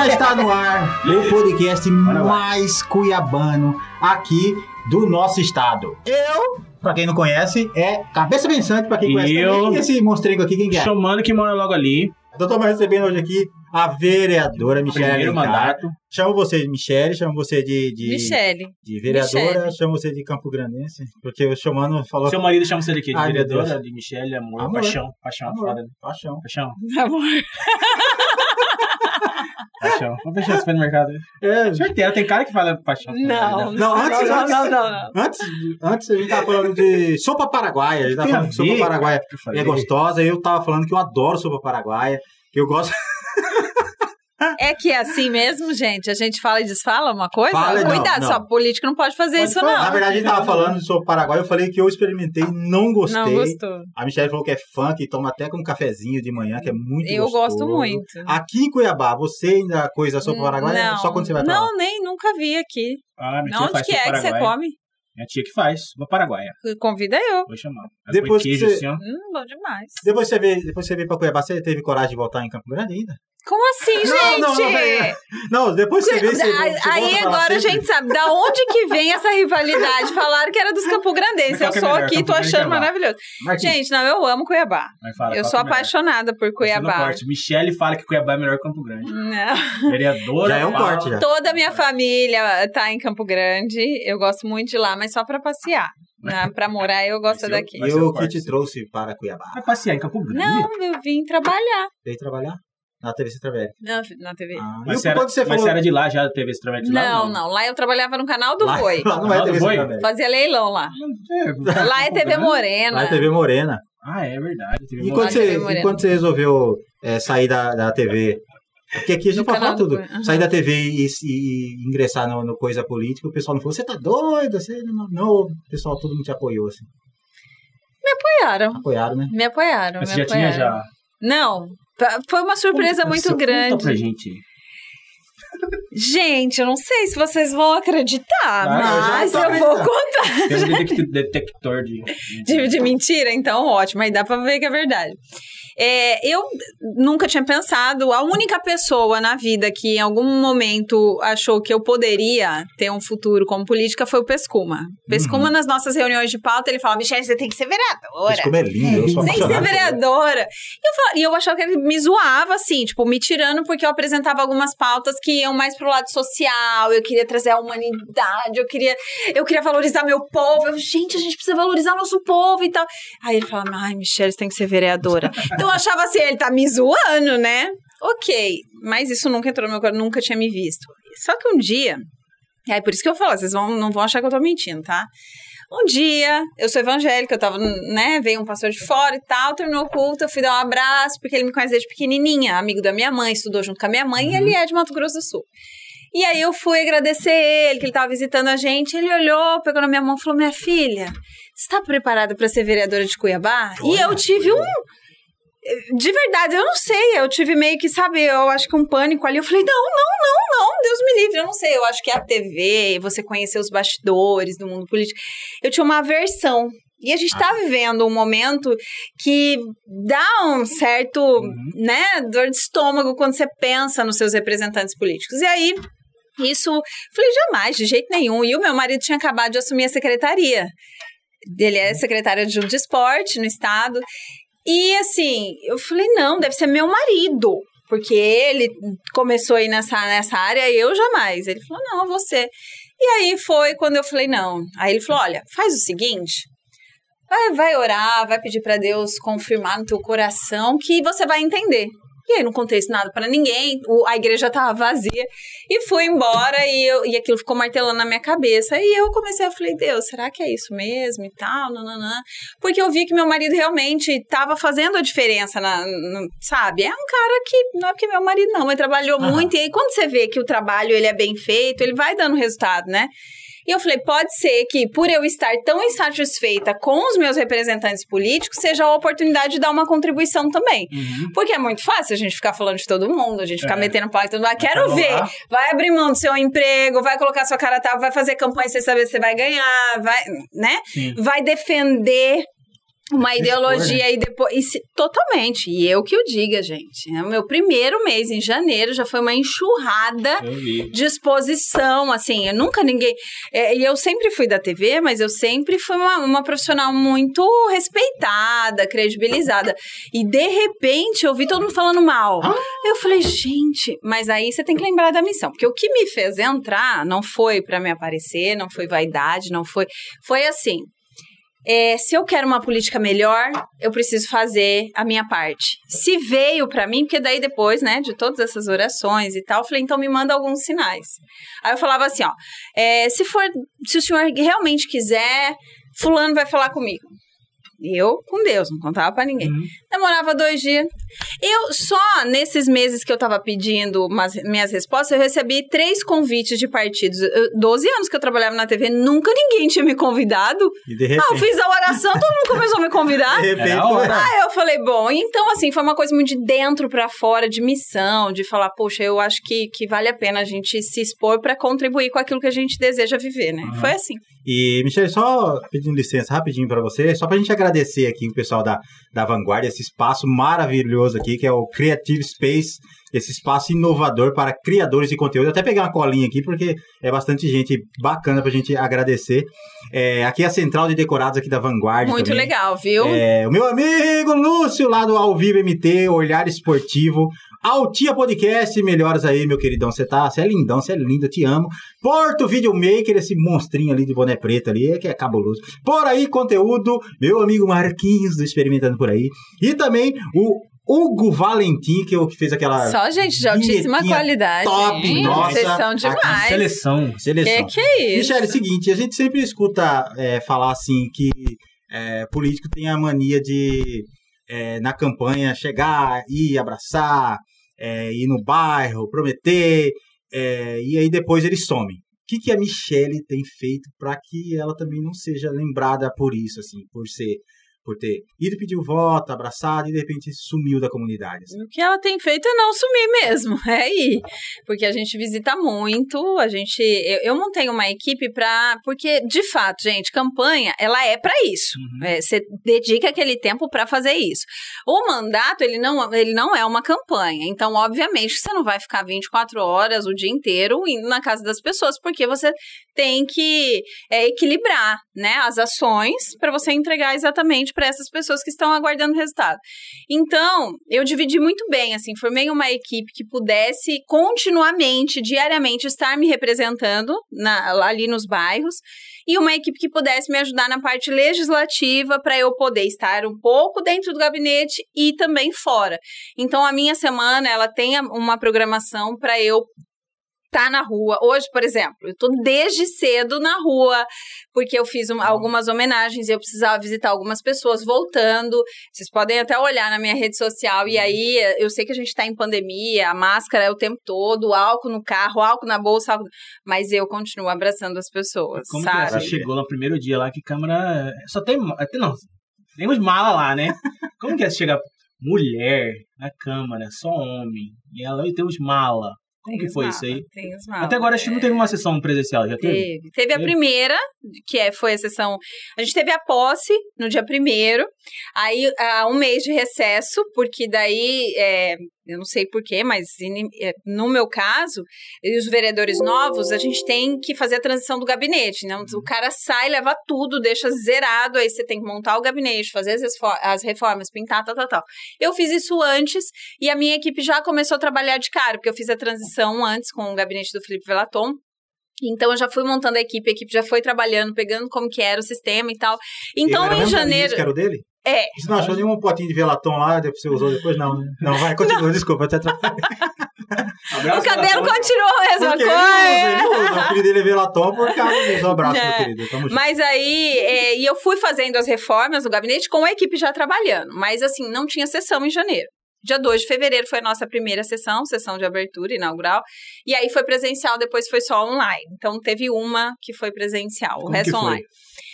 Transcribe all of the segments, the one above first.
Já está no ar o podcast mais cuiabano aqui do nosso estado. Eu, pra quem não conhece, é Cabeça Pensante, pra quem conhece Eu. também. E esse monstrengo aqui, quem que é? Chamando que mora logo ali. Eu tô recebendo hoje aqui a vereadora Michele Primeiro Alencar. mandato. Chamo você de Michele, chamo você de, de, Michele. de vereadora, Michele. chamo você de Campo Grandense, porque o chamando falou Seu marido chama você de quê? De Ai, vereadora, de Michelle, amor, Amor. paixão. Paixão, Amor. foda. paixão. Paixão, Amor. paixão. Vamos fechar esse supermercado. É, Certeza, tem cara que fala paixão. Não, Não, antes- não, antes- não, não, não. Antes, antes a gente tava falando de sopa paraguaia, a gente tava Tem falando que sopa paraguaia é gostosa, eu tava falando que eu adoro sopa paraguaia, que eu gosto É que é assim mesmo, gente? A gente fala e desfala uma coisa? Fala não, Cuidado, não. só político não pode fazer Pode isso, falar. não. Na verdade, a gente tava falando de sopa paraguaia, eu falei que eu experimentei, não gostei. Não gostou. A Michelle falou que é fã, que toma até com um cafezinho de manhã, que é muito Eu gostoso. gosto muito. Aqui em Cuiabá, você ainda coisa sopa paraguaia? Não, Só quando você vai pra lá? Não, nem nunca vi aqui. Ah, minha tia Onde faz que é que você come? Minha tia que faz, uma paraguaia. Convida eu. Vou chamar. Ela Depois queijo você- assim, ó. Hum, bom demais. Depois você veio, depois você veio pra Cuiabá, você teve coragem de voltar em Campo Grande ainda? Como assim, Não, gente? não, não, peraí. Não, depois você você, você Aí pra agora a gente sabe da onde que vem essa rivalidade. Falaram que era dos Campo Grandenses. Mas qual Eu é sou melhor, aqui, tô achando maravilhoso. Marquinhos, Gente, não, eu amo Cuiabá. Fala, Eu sou é apaixonada por não Cuiabá. corte. Michele fala que Cuiabá é melhor que Campo Grande. Não. Vereadora Já é um fala- corte, já. Toda a minha família tá em Campo Grande. Eu gosto muito de lá, mas só pra passear. né? Pra morar, eu gosto daqui. E o que te trouxe para Cuiabá? Vai passear em Campo Grande? Não, eu vim trabalhar Veio trabalhar? Na TV Citravelli. na, na TV. Ah, Mas você era, mas falou... era de lá, já trabalho de lá? Não, ou não. Lá eu trabalhava no canal do lá, Boi. lá não é TV Boi? Citravelli. Fazia leilão lá. É, Lá é TV? Morena. Lá é TV Morena. Ah, é verdade. TV E quando, TV você, e quando você resolveu é, sair da, da TV? Porque aqui a gente pode falar tudo. Aham. Sair da TV e, e ingressar no, no coisa política, o pessoal não falou, você tá doido? Você não, não, o pessoal todo mundo te apoiou, assim. apoiaram. Apoiaram, né? Me apoiaram. Mas me você já tinha já... Não. Foi uma surpresa muito grande. pra gente. Gente, eu não sei se vocês vão acreditar, Ah, eu mas tô eu vou contar. Tem um detec- detector de... De, de mentira, então ótimo, aí dá pra ver que é verdade. É, eu nunca tinha pensado, a única pessoa na vida que em algum momento achou que eu poderia ter um futuro como política foi o Pescuma. Pescuma, Uhum. nas nossas reuniões de pauta, ele fala: Michelle, você tem que ser vereadora. Como é lindo, eu sou Tem que ser vereadora. E eu, falava- e eu achava que ele me zoava, assim, tipo, me tirando porque eu apresentava algumas pautas que iam mais pro lado social, eu queria trazer a humanidade, eu queria, eu queria valorizar meu povo. Eu, gente, a gente precisa valorizar nosso povo e tal. Aí ele falava, ai, Michelle, você tem que ser vereadora. então eu achava assim, ele tá me zoando, né? Ok, mas isso nunca entrou no meu coração, nunca tinha me visto. Só que um dia, e aí por isso que eu falo, vocês vão, não vão achar que eu tô mentindo, tá? Um dia, eu sou evangélica, eu tava, né, veio um pastor de fora e tal, terminou o culto, eu fui dar um abraço, porque ele me conhece desde pequenininha, amigo da minha mãe, estudou junto com a minha mãe, e ele é de Mato Grosso do Sul. E aí eu fui agradecer ele, que ele tava visitando a gente, ele olhou, pegou na minha mão e falou, minha filha, você tá preparada para ser vereadora de Cuiabá? e eu tive um... De verdade, eu não sei, eu tive meio que, sabe, eu acho que um pânico ali, eu falei, não, não, não, não, Deus me livre, eu não sei, eu acho que a TV, você conhecer os bastidores do mundo político, eu tinha uma aversão. E a gente tá vivendo um momento que dá um certo, né, dor de estômago quando você pensa nos seus representantes políticos. E aí, isso, falei, jamais, de jeito nenhum. E o meu marido tinha acabado de assumir a secretaria. Ele é secretário adjunto de esporte no estado. E assim, eu falei, não, deve ser meu marido. Porque ele começou aí nessa, nessa área e eu jamais. Ele falou, não, você. E aí foi quando eu falei, não. Aí ele falou, olha, faz o seguinte. Vai, vai orar, vai pedir pra Deus confirmar no teu coração que você vai entender. E aí não contei isso nada pra ninguém, o- a igreja tava vazia. E fui embora e, eu, e aquilo ficou martelando na minha cabeça. E eu comecei, eu falei, Deus, será que é isso mesmo e tal? Nananã. Porque eu vi que meu marido realmente estava fazendo a diferença, na, no- sabe? É um cara que, não é porque meu marido não, mas trabalhou Aham. muito. E aí quando você vê que o trabalho ele é bem feito, ele vai dando resultado, né? E eu falei, pode ser que por eu estar tão insatisfeita com os meus representantes políticos, seja a oportunidade de dar uma contribuição também. Uhum. Porque é muito fácil a gente ficar falando de todo mundo, a gente ficar É. metendo pau em todo mundo. Ah, Quero ver. lá. Vai abrir mão do seu emprego, vai colocar sua cara a tapa, vai fazer campanha sem saber se você vai ganhar, vai, né? Sim. Vai defender uma ideologia aí depois. e totalmente. E eu que o diga, gente. O meu primeiro mês em janeiro já foi uma enxurrada de exposição, assim, eu nunca ninguém. é, e eu sempre fui da TV, mas eu sempre fui uma, uma profissional muito respeitada, credibilizada. E de repente eu vi todo mundo falando mal. Eu falei, gente, mas aí você tem que lembrar da missão, porque o que me fez entrar não foi pra me aparecer, não foi vaidade, não foi. Foi assim. É, se eu quero uma política melhor, eu preciso fazer a minha parte. Se veio pra mim, porque daí depois, né, de todas essas orações e tal, eu falei, então me manda alguns sinais. Aí eu falava assim, ó, é, se for, se o senhor realmente quiser, fulano vai falar comigo. E eu com Deus, não contava pra ninguém. Uhum. Demorava dois dias. Eu só nesses meses que eu tava pedindo umas, minhas respostas, eu recebi três convites de partidos. Eu, 12 anos que eu trabalhava na TV, nunca ninguém tinha me convidado. E de Ah, eu repente. fiz a oração, todo mundo começou a me convidar. De repente, Era a hora. pô, Aí eu falei, bom, então assim, foi uma coisa muito de dentro pra fora, de missão, de falar, poxa, eu acho que, que vale a pena a gente se expor pra contribuir com aquilo que a gente deseja viver, né? Uhum. Foi assim. E, Michele, só pedindo licença rapidinho pra você, só pra gente agradecer aqui o pessoal da, da Vanguarda, esse espaço maravilhoso aqui, que é o Creative Space, esse espaço inovador para criadores de conteúdo. Eu até peguei uma colinha aqui, porque é bastante gente bacana pra gente agradecer. É, aqui é a central de decorados aqui da Vanguarda Muito também. legal, viu? É, o meu amigo Lúcio, lá do Ao Vivo MT, Olhar Esportivo. Altia Podcast, melhoras aí, meu queridão. Você tá, você é lindão, você é lindo, eu te amo. Porto Videomaker, esse monstrinho ali de boné preto ali, que é cabuloso. Por aí, conteúdo, meu amigo Marquinhos do Experimentando Por Aí. E também o Hugo Valentim, que, é o que fez aquela Só gente de altíssima qualidade. top, hein? nossa. Vocês são A demais. Seleção. seleção. Que que é isso? Michele, é o seguinte, a gente sempre escuta é, falar assim que é, político tem a mania de, é, na campanha, chegar, ir abraçar, é, ir no bairro, prometer, é, e aí depois eles somem. O que, que a Michelle tem feito para que ela também não seja lembrada por isso, assim, por ser, por ter ido pedir o voto, abraçado e de repente sumiu da comunidade? assim? O que ela tem feito é não sumir mesmo, é aí. Porque a gente visita muito, a gente. Eu, eu montei uma equipe pra. Porque, de fato, gente, campanha, ela é pra isso. Uhum. É, Você dedica aquele tempo pra fazer isso. O mandato, ele não, ele não é uma campanha. Então, obviamente, você não vai ficar 24 horas o dia inteiro indo na casa das pessoas, porque você tem que é, equilibrar né, as ações para você entregar exatamente para essas pessoas que estão aguardando o resultado. Então, eu dividi muito bem, assim, formei uma equipe que pudesse continuamente, diariamente, estar me representando na- ali nos bairros e uma equipe que pudesse me ajudar na parte legislativa para eu poder estar um pouco dentro do gabinete e também fora. Então, a minha semana, ela tem uma programação para eu estar na rua. Hoje, por exemplo, eu tô desde cedo na rua, porque eu fiz um- algumas homenagens e eu precisava visitar algumas pessoas voltando. Vocês podem até olhar na minha rede social. E aí, eu sei que a gente tá em pandemia, a máscara é o tempo todo, o álcool no carro, álcool na bolsa, álcool... mas eu continuo abraçando as pessoas, Como que sabe? você chegou no primeiro dia lá que câmera. Só tem. até Não, tem uns mala lá, né? Como que é chegar mulher na câmara, só homem, e ela e tem uns mala? Como Tem que foi isso aí? Até agora acho que não teve uma sessão presencial, já teve? Teve. Teve a Teve? primeira, que é, foi a sessão. A gente teve a posse no dia primeiro, aí ah, um mês de recesso, porque daí, é, eu não sei porquê, mas é, no meu caso, e os vereadores novos, a gente tem que fazer a transição do gabinete. Né? O cara sai, leva tudo, deixa zerado, aí você tem que montar o gabinete, fazer as, reformas, pintar, tal, tal, tal. Eu fiz isso antes e a minha equipe já começou a trabalhar de cara, porque eu fiz a transição antes com o gabinete do Felipe Velaton. Então eu já fui montando a equipe, a equipe já foi trabalhando, pegando como que era o sistema e tal. Então em janeiro, que era o dele? É, Você não achou nenhum potinho de velatom lá, depois você usou depois? Não, né? Não, vai, continua, desculpa, até atrapalhei. o cabelo continuou a mesma Porque ele coisa. usa, ele usa. O filho dele é velatom por causa disso. Um abraço, É. meu querido. Tamo junto. Mas aí, é, e eu fui fazendo as reformas no gabinete com a equipe já trabalhando. Mas assim, não tinha sessão em janeiro. Dia 2 de fevereiro foi a nossa primeira sessão, sessão de abertura inaugural. E aí foi presencial, depois foi só online. Então teve uma que foi presencial, o Como resto que foi?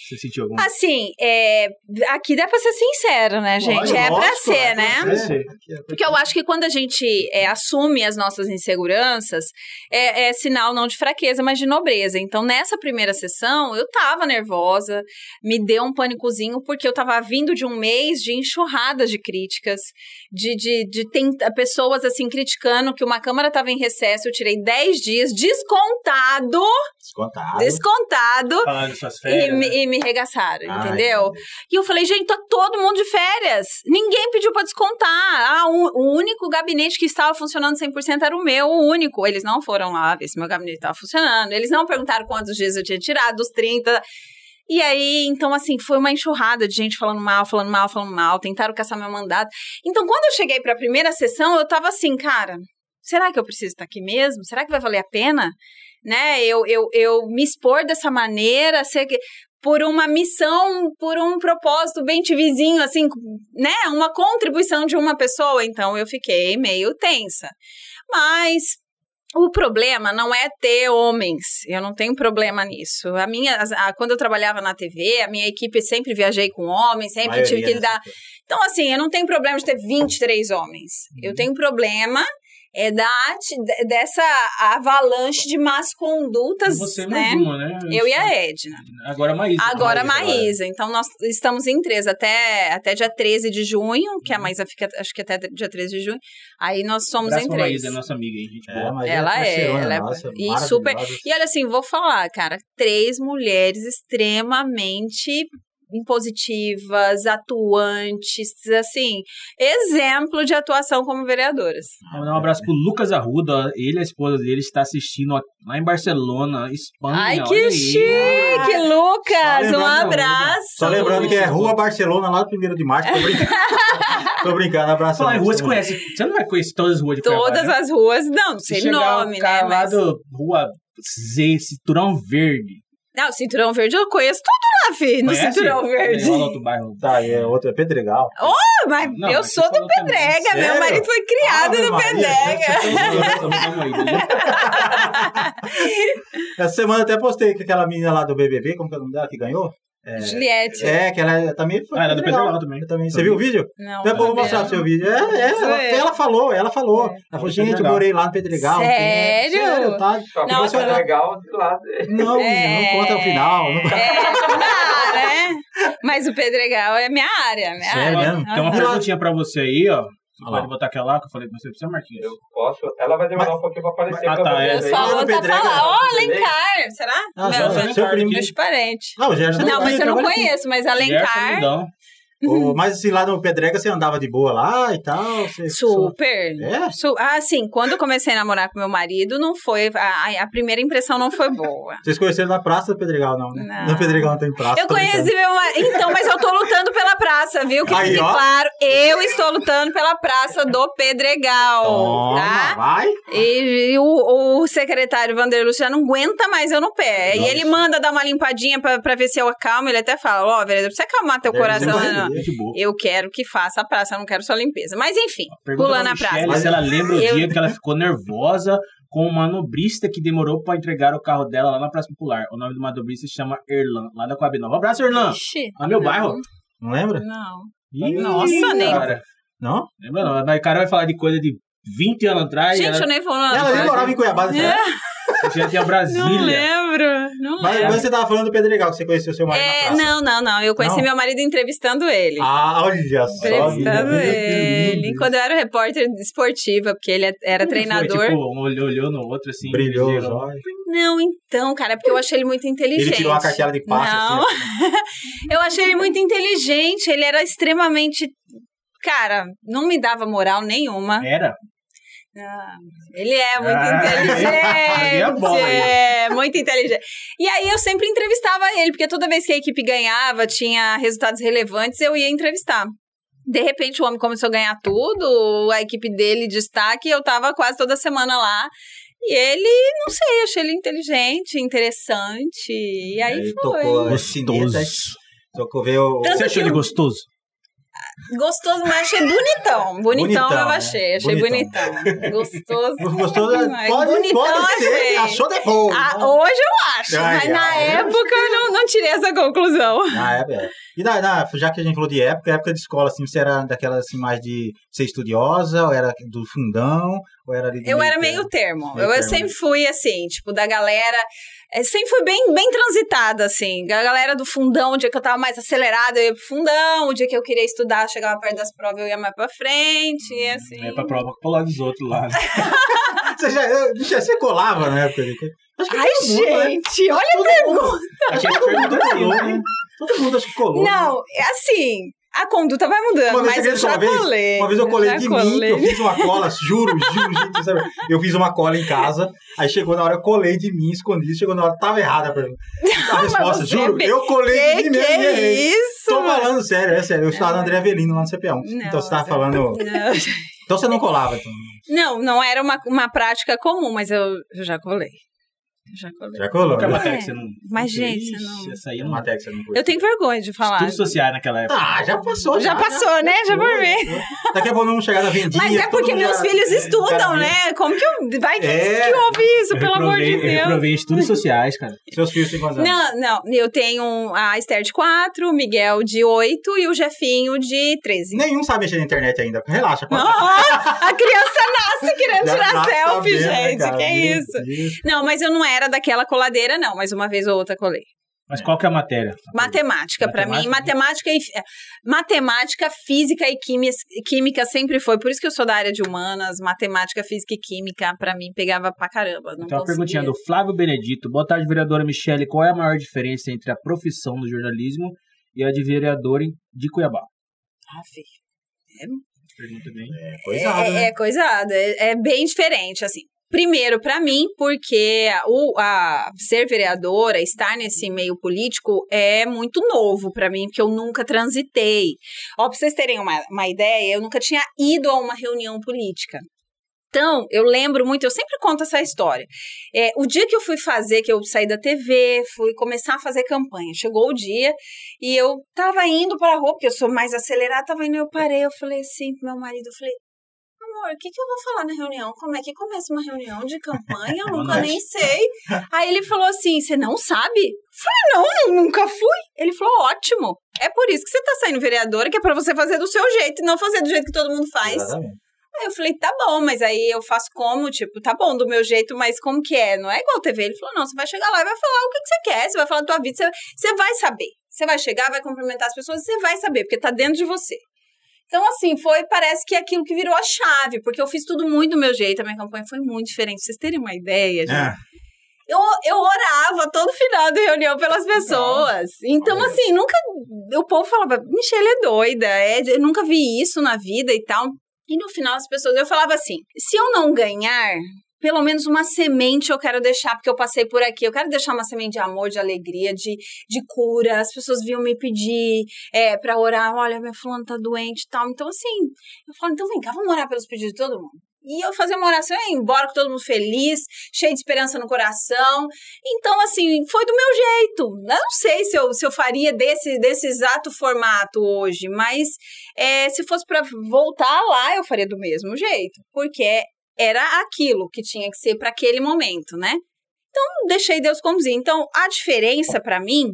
Você sentiu algum? Assim, é, aqui dá pra ser sincero, né, gente? É pra lógico, ser, é pra né? Vai ser. Porque eu acho que quando a gente é, assume as nossas inseguranças, é, é sinal não de fraqueza, mas de nobreza. Então, nessa primeira sessão, eu tava nervosa, me deu um pânicozinho, porque eu tava vindo de um mês de enxurradas de críticas, de, de, de tenta- pessoas, assim, criticando que uma Câmara tava em recesso, eu tirei 10 dias, descontado, Descontado. descontado, Falando de suas e férias. me, né? e me regaçaram, Ai, entendeu? E eu falei, gente, tá todo mundo de férias. Ninguém pediu pra descontar. Ah, o, o único gabinete que estava funcionando 100% era o meu, o único. Eles não foram lá ver se meu gabinete estava funcionando. Eles não perguntaram quantos dias eu tinha tirado, dos 30. E aí, então, assim, foi uma enxurrada de gente falando mal, falando mal, falando mal. Tentaram caçar meu mandato. Então, quando eu cheguei pra primeira sessão, eu tava assim, cara, será que eu preciso estar aqui mesmo? Será que vai valer a pena? Né? Eu, eu, eu me expor dessa maneira, ser por uma missão, por um propósito bem vizinho, assim, né? Uma contribuição de uma pessoa. Então, eu fiquei meio tensa. Mas o problema não é ter homens. Eu não tenho problema nisso. A minha, a- quando eu trabalhava na TV, a minha equipe sempre viajei com homens, sempre tive que Maioria, lidar. Então, assim, eu não tenho problema de ter 23 homens. Eu tenho problema é da dessa avalanche de más condutas, Você né? mais uma, né? Eu e a Edna. Agora a Maísa. Agora a Maísa, Maísa. Então, nós estamos em três até, até dia 13 de junho, que a Maísa fica, acho que até dia 13 de junho. Aí nós somos Abraço em três. Maísa, nossa amiga, hein? Gente É, boa. mas Ela é, ela é- nossa, e super-. E olha assim, vou falar, cara, três mulheres extremamente impositivas, atuantes, assim, exemplo de atuação como vereadoras. Vou mandar um abraço pro Lucas Arruda. Ele e a esposa dele está assistindo lá em Barcelona, Espanha. Ai, que chique, Lucas! Um abraço! Só lembrando que é Rua Barcelona, lá do 1 de março. Tô brincando. Tô brincando, abraço. Falar em rua, você conhece. Você não vai conhecer todas as ruas de Cuiabá, Todas né? as ruas, não, não Se sei chegar nome, né? Mas... Rua Z, Cinturão Verde. Não, Cinturão Verde eu conheço tudo no Conhece? Cinturão Verde. Lá no outro bairro. Tá, e é outro é Pedregal. Ah, Mas Não, eu mas sou do também. Pedrega, meu Sério? marido foi criado Ave no Maria, Pedrega. Beleza? Essa semana até postei que aquela menina lá do BBB, como que é o nome dela, que ganhou? Juliette. É, que ela também foi Ah, ela é do Pedregal. Pedregal também. Eu também. Você viu o vídeo? Não, Depois eu vou mostrar o seu vídeo. É, é, ela, É. ela falou, ela falou. Ela falou, gente, eu morei lá no Pedregal. um. Sério? Sério, tá? Não, você é mas- legal de lá. Não, É. não conta o final. Não... É, não dá, né? Mas o Pedregal é minha área, minha Sério área. mesmo? Tem uma perguntinha pra você aí, ó. Você lá. pode botar aquela lá que eu falei com você, precisa, Marquinhos. Eu posso. Ela vai demorar um pouquinho pra aparecer Ah, pra tá, é. falou, do tá Pedrega. falando. Ó, Alencar, será? Ah, seu- meu, seu primo. meus parentes. Não, o Gerson Não, mas eu não conheço, mas Gerson Alencar. Lindão. Ô, Mas assim, lá no Pedrega você andava de boa lá e tal? Você... Super. É? Su- Ah, sim, quando eu comecei a namorar com meu marido, não foi. A, a primeira impressão não foi boa. Vocês conheceram na Praça do Pedregal, não, né? Não. No Pedregal não tem praça. Eu brincando. conheci meu marido. Então, mas eu tô lutando pela praça, viu? Que Aí, fique ó. claro, eu estou lutando pela praça do Pedregal. Toma, tá? vai. E, e o, o secretário Vanderlust já não aguenta mais eu no pé. Nossa. E ele manda dar uma limpadinha pra, pra ver se eu acalmo. Ele até fala: Ó, vereador, precisa acalmar teu É, coração. né, boa. Eu quero que faça a praça, eu não quero só limpeza. Mas enfim, Pergunta pulando a praça. Se ela lembra o Eu- dia que ela ficou nervosa com uma manobrista que demorou pra entregar o carro dela lá na Praça Popular. O nome do manobrista se chama Erlan, lá da Coab Nova. Um abraço, Erlan! Ixi, Lá no meu não, bairro. Não lembra? Não. Ih, Nossa, nem- cara. Não? Lembra não, mas o cara vai falar de coisa de 20 anos atrás. Gente, ela eu nem vou. Não, Ela nem morava em Cuiabá, nessa época. já tinha não Brasília. lembro. Não Mas, lembro. mas você tava falando do Pedregal, que você conheceu seu marido É, na praça. não, não, não. Eu conheci Não? meu marido entrevistando ele. Ah, olha só. entrevistando ele. Quando eu era repórter esportiva, porque ele era Como que foi? treinador. Tipo, um olhou, olhou no outro assim. Brilhou os olhos. Não, então, cara, é porque eu achei ele muito inteligente. Ele tirou uma cartela de passe. Não. Assim, Eu achei ele muito inteligente, ele era extremamente. Cara, não me dava moral nenhuma. Era? Ah, ele é muito Ah, inteligente. é bom, hein? é, muito inteligente. E aí eu sempre entrevistava ele, porque toda vez que a equipe ganhava, tinha resultados relevantes, eu ia entrevistar. De repente o homem começou a ganhar tudo, a equipe dele destaque, eu tava quase toda semana lá. E ele, não sei, achei ele inteligente, interessante. E aí, foi. tocou Gostoso. chinetas, tocou ver o... Tanto Você achou ele eu- gostoso? Gostoso, mas achei bonitão. Bonitão, Bonitão, eu né? achei. Achei Bonitão. bonitão. Gostoso. Da- Mas Pode, bonitão, pode ser, achei. achou depois. Ah, hoje eu acho, Ai, mas na ai, época eu não, não tirei essa conclusão. Na época, é. E na, na- já que a gente falou de época, época de escola, assim, você era daquela assim, mais de ser estudiosa, ou era do fundão, ou era ali Eu era termo? meio termo. Meio eu, eu termo. sempre fui assim, tipo, da galera. Eh, Sempre fui bem, bem transitada, assim. A galera do fundão, o dia que eu tava mais acelerada, eu ia pro fundão. O dia que eu queria estudar, chegava perto das provas, eu ia mais pra frente. E assim. É pra prova pro lado dos outros lá. né? Você, já, você colava na época? Acho que Ai, mundo, né? gente, olha a pergunta. Acho que todo mundo colou, né? Todo mundo acho que colou. né? Não, é assim. A conduta vai mudando, Uma vez, mas eu já vez, colei. Uma vez eu colei de mim, que colei. eu fiz uma cola, juro, juro, gente, sabe? Eu fiz uma cola em casa, aí chegou na hora, eu colei de mim, escondi, chegou na hora, tava errada pra mim. A resposta, juro, é eu colei de Que mim que mesmo e é errei. isso? Tô falando sério, é sério. Eu estava no André Avelino lá no CPA1. então você tava você- falando. Não, Então você não colava, então. não, não era uma, uma prática comum, mas eu, eu já colei. Eu já colei. Já colou, Qual que é a né? você não. Mas, gente, Ixi, você não- Essa aí É não. uma matéria que você não curte. Eu tenho vergonha de falar. Estudos sociais naquela época. Ah, já passou. Já passou, né? Já por mim. Daqui a pouco vamos chegar na vendinha. Mas é porque meus já- filhos estudam, já- né? Como que eu. Vai que, É. que ouve isso, pelo amor de reprovei, eu Deus. reprovei em estudos sociais, cara. Seus filhos têm quantos anos? Não, não. Eu tenho a Esther de 4, o Miguel de 8 e o Jefinho de 13. Nenhum sabe mexer na internet ainda. Relaxa, pô. Ah, a criança nasce querendo Já tirar selfie, sabendo, né, gente. cara? que isso? Não, mas eu não era daquela coladeira, não. Mas uma vez ou outra colei. Mas qual que é a matéria? Matemática, pra mim, matemática e é, matemática, física e química, química sempre foi. Por isso que eu sou da área de humanas, matemática, física e química, pra mim pegava pra caramba. Não Então, perguntinha do Flávio Benedito. Boa tarde, vereadora Michele. Qual é a maior diferença entre a profissão do jornalismo e a de vereador em- de Cuiabá? Ah, filho. Pergunta bem. É coisado, é, né? é coisada, é, é bem diferente, assim. Primeiro, pra mim, porque o, a, ser vereadora, estar nesse meio político é muito novo pra mim, porque eu nunca transitei. Ó, pra vocês terem uma, uma ideia, eu nunca tinha ido a uma reunião política. Então, eu lembro muito, eu sempre conto essa história. É, o dia que eu fui fazer, que eu saí da TV, fui começar a fazer campanha. Chegou o dia e eu tava indo pra rua, porque eu sou mais acelerada, tava indo, eu parei, eu falei assim pro meu marido, eu falei, amor, o que, que eu vou falar na reunião? Como é que começa uma reunião de campanha? Eu nunca nem sei. Aí ele falou assim: você não sabe? Falei, não, nu- nunca fui. Ele falou, ótimo. É por isso que você tá saindo vereadora, que é pra você fazer do seu jeito e não fazer do jeito que todo mundo faz. Exatamente. Aí eu falei, tá bom, mas aí eu faço como? Tipo, tá bom, do meu jeito, mas como que é? Não é igual TV. Ele falou, não, você vai chegar lá e vai falar o que, que você quer, você vai falar da tua vida, você, você vai saber. Você vai chegar, vai cumprimentar as pessoas, você vai saber, porque tá dentro de você. Então, assim, foi, parece que aquilo que virou a chave, porque eu fiz tudo muito do meu jeito, a minha campanha foi muito diferente. Pra vocês terem uma ideia, gente. É. Eu, eu orava todo final de reunião pelas pessoas. Então, assim, nunca. O povo falava, Michelle é doida, é, eu nunca vi isso na vida e tal. E no final as pessoas, eu falava assim: se eu não ganhar, pelo menos uma semente eu quero deixar, porque eu passei por aqui. Eu quero deixar uma semente de amor, de alegria, de, de cura. As pessoas vinham me pedir é, pra orar: olha, minha fulana tá doente e tal. Então, assim, eu falo: então vem cá, vamos orar pelos pedidos de todo mundo. E eu fazia uma oração e ia embora com todo mundo feliz, cheio de esperança no coração. Então, assim, foi do meu jeito. Eu não sei se eu, se eu faria desse, desse exato formato hoje, mas é, se fosse para voltar lá, eu faria do mesmo jeito. Porque era aquilo que tinha que ser para aquele momento, né? Então, deixei Deus conduzir. Então, a diferença para mim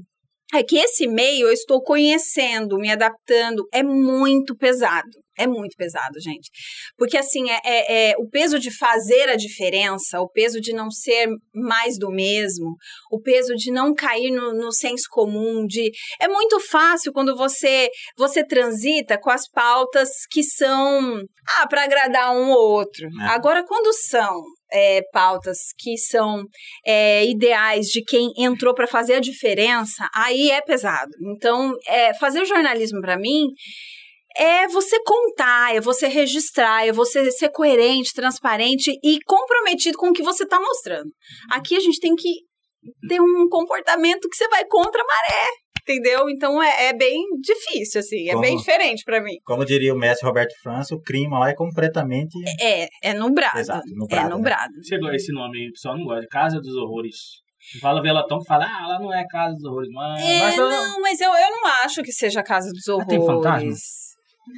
é que esse meio eu estou conhecendo, me adaptando, é muito pesado. É muito pesado, gente. Porque, assim, é, é- é o peso de fazer a diferença, o peso de não ser mais do mesmo, o peso de não cair no, no senso comum, de... É muito fácil quando você, você transita com as pautas que são, ah, para agradar um ou outro. É. Agora, quando são é, pautas que são é, ideais de quem entrou para fazer a diferença, aí é pesado. Então, é, fazer jornalismo para mim é você contar, é você registrar, é você ser coerente, transparente e comprometido com o que você está mostrando. Aqui a gente tem que ter um comportamento que você vai contra a maré, entendeu? Então é, é bem difícil, assim, é Como? bem diferente para mim. Como diria o mestre Roberto França, o crime lá é completamente. É, é nubrado. Exato, é nubrado, né? nubrado. Chegou esse nome aí, o pessoal não gosta. Casa dos Horrores. Fala Velatão que fala, ah, lá não é Casa dos Horrores. Mas, É, mas eu- não, mas eu, eu não acho que seja a Casa dos Ah, tem Horrores. fantasma?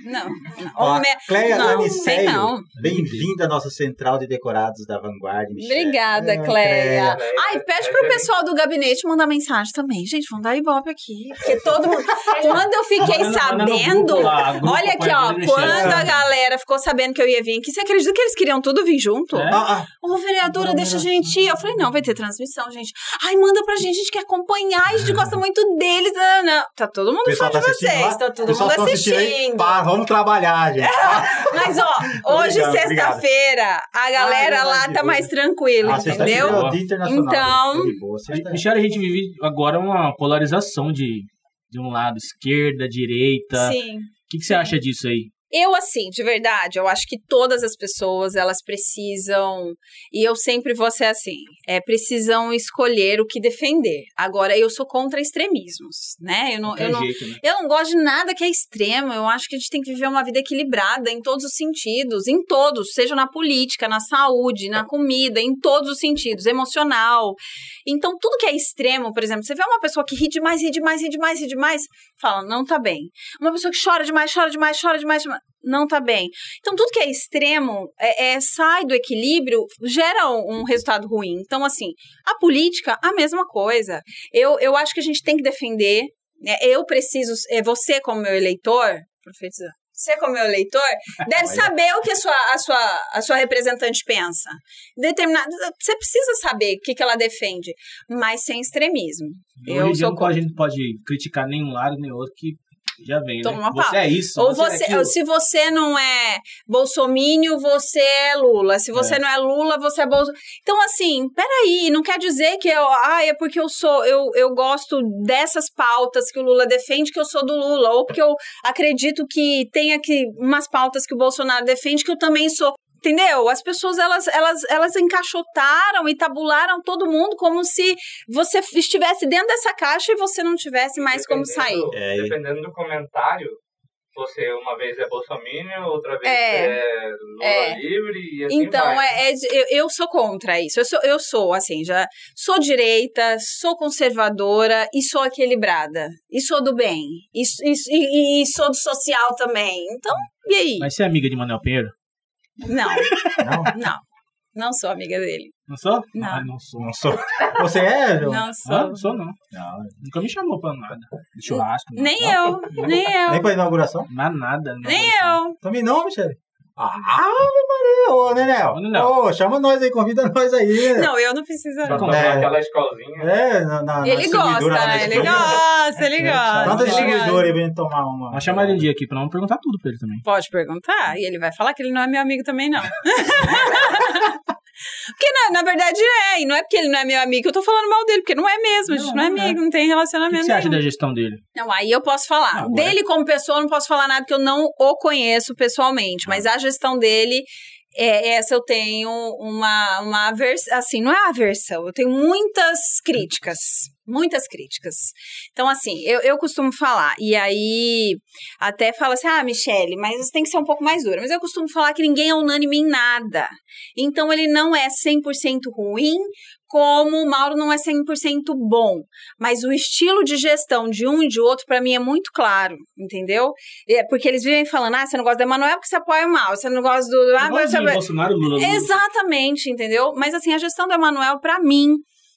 Não. não. Ó, Homem- Cleia não, Aniceio, tem não. bem-vinda à nossa central de decorados da Vanguarda. Michele. Obrigada, É, Cleia. Cleia. Ai, pede pro pessoal do gabinete mandar mensagem também. Gente, vão dar ibope aqui. Porque todo mundo. Quando eu fiquei no sabendo. grupo lá, Olha aqui, ó. Quando Michele. a galera ficou sabendo que eu ia vir aqui, você acredita que eles queriam tudo vir junto? É? Ah, ah, Ô, vereadora, deixa a gente ir. Eu falei, não, vai ter transmissão, gente. Ai, manda pra gente, a gente quer acompanhar, a gente gosta muito deles. Não, não. Tá todo mundo fã tá de assistindo vocês, lá? tá todo mundo tá assistindo assistindo. Vamos trabalhar, gente. Mas, ó, hoje, sexta-feira, a galera Ah, lá tá hoje. mais tranquila, Ah, entendeu? é. Então- boa, sexta- Michele, a gente vive agora uma polarização de, de um lado, esquerda, direita. Sim. O que, que você acha disso aí? Eu, assim, de verdade, eu acho que todas as pessoas, elas precisam, e eu sempre vou ser assim, é, precisam escolher o que defender. Agora, eu sou contra extremismos, né? Eu não, eu não, jeito, né? eu não gosto de nada que é extremo. Eu acho que a gente tem que viver uma vida equilibrada em todos os sentidos, em todos, seja na política, na saúde, na comida, em todos os sentidos, emocional. Então, tudo que é extremo, por exemplo, você vê uma pessoa que ri demais, ri demais, ri demais, ri demais, fala, não tá bem. Uma pessoa que chora demais, chora demais, chora demais, demais, não tá bem. Então, tudo que é extremo é, é- sai do equilíbrio, gera um, um resultado ruim. Então, assim, a política, a mesma coisa. Eu, eu acho que a gente tem que defender. né? Eu preciso, é, você como meu eleitor, profetizar. Você, como meu eleitor, deve saber o que a sua, a sua, a sua representante pensa. Determinado, você precisa saber o que, que ela defende, mas sem extremismo. Eu dia sou não pode, a gente pode criticar nenhum lado nem outro que já vem, Toma né? uma Você é isso, Ou você, é você, aquilo. se você não é bolsomínio, você é Lula. Se você É. não é Lula, você é Bolsonaro. Então, assim, peraí, não quer dizer que eu, ah, é porque eu sou, eu, eu gosto dessas pautas que o Lula defende, que eu sou do Lula, ou porque eu acredito que tem aqui umas pautas que o Bolsonaro defende, que eu também sou. Entendeu? As pessoas elas, elas, elas encaixotaram e tabularam todo mundo como se você estivesse dentro dessa caixa e você não tivesse mais como sair. Dependendo- É, Dependendo do comentário, você uma vez é bolsominion, outra vez É. é, Lula É. livre e assim Então, vai. é, é eu, eu sou contra isso. Eu sou, eu sou, assim, já sou direita, sou conservadora e sou equilibrada. E sou do bem. E, e- e- e sou do social também. Então, e aí? Mas você é amiga de Manuel Pinheiro? Não, Não, não. Não sou amiga dele. Não sou? Não. Ah, não sou. não sou. Você é? João? Não Ah, sou. não sou, não. Não, Nunca me chamou pra nada. De churrasco. Nem não. eu, nem eu. Nem pra inauguração? Não, nada. Nem eu. Também não, Michele? Ah, Maria! Ô, Nenel! Ô, Nenel. Ô, chama nós aí, convida nós aí. Não, eu não preciso. Não. comprar É. aquela escolzinha. É, na, na, na Ele gosta, na né? Ele gosta, ele gosta. Tanta ele distribuidora gosta. aí pra gente tomar uma. Vamos chamar ele um dia aqui pra não perguntar tudo pra ele também. Pode perguntar, e ele vai falar que ele não é meu amigo também, não. porque, na, na verdade, é. E não é porque ele não é meu amigo que eu tô falando mal dele, porque não é mesmo. A gente Não, não, é é. amigo, não tem O que, relacionamento você acha da gestão dele? Não, aí eu posso falar. Não, Dele como pessoa, eu não posso falar nada, porque eu não o conheço pessoalmente. Mas a gestão dele, é, essa eu tenho uma, uma aversão. Assim, não é aversão, eu tenho muitas críticas. Muitas críticas. Então, assim, eu, eu costumo falar, e aí até fala assim: ah, Michele, mas você tem que ser um pouco mais dura. Mas eu costumo falar que ninguém é unânime em nada. Então, ele não é 100% ruim, como o Mauro não é 100% bom. Mas o estilo de gestão de um e de outro, pra mim, é muito claro, entendeu? É porque eles vivem falando: ah, você não gosta do Emanuel porque você apoia o mal, você não gosta do. Ah, você... Bolsonaro, Lula. Exatamente, entendeu? Mas assim, a gestão do Emanuel, pra mim,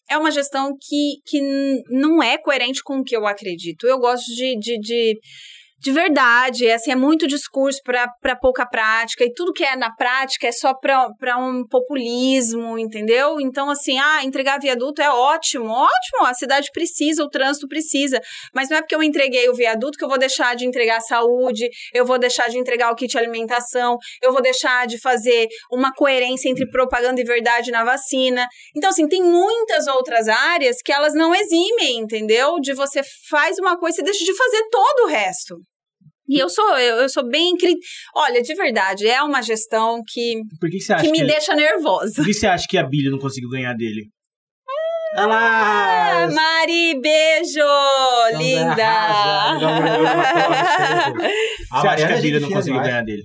é uma gestão que, que não é coerente com o que eu acredito. Eu gosto de. de, de de verdade, assim, é muito discurso para pouca prática, e tudo que é na prática é só para um populismo, entendeu? Então, assim, ah, entregar viaduto é ótimo, ótimo, a cidade precisa, o trânsito precisa, mas não é porque eu entreguei o viaduto que eu vou deixar de entregar a saúde, eu vou deixar de entregar o kit alimentação, eu vou deixar de fazer uma coerência entre propaganda e verdade na vacina. Então, assim, tem muitas outras áreas que elas não eximem, entendeu? De você faz uma coisa e deixa de fazer todo o resto. E eu sou, eu, eu sou bem. cri- Olha, de verdade, é uma gestão que, Por que, que você acha que que, me ele- deixa nervosa. Por que você acha que a Billy não conseguiu ganhar dele? Ah, Ela... Mari, beijo! Linda! Você acha que a Billy não conseguiu ganhar dele?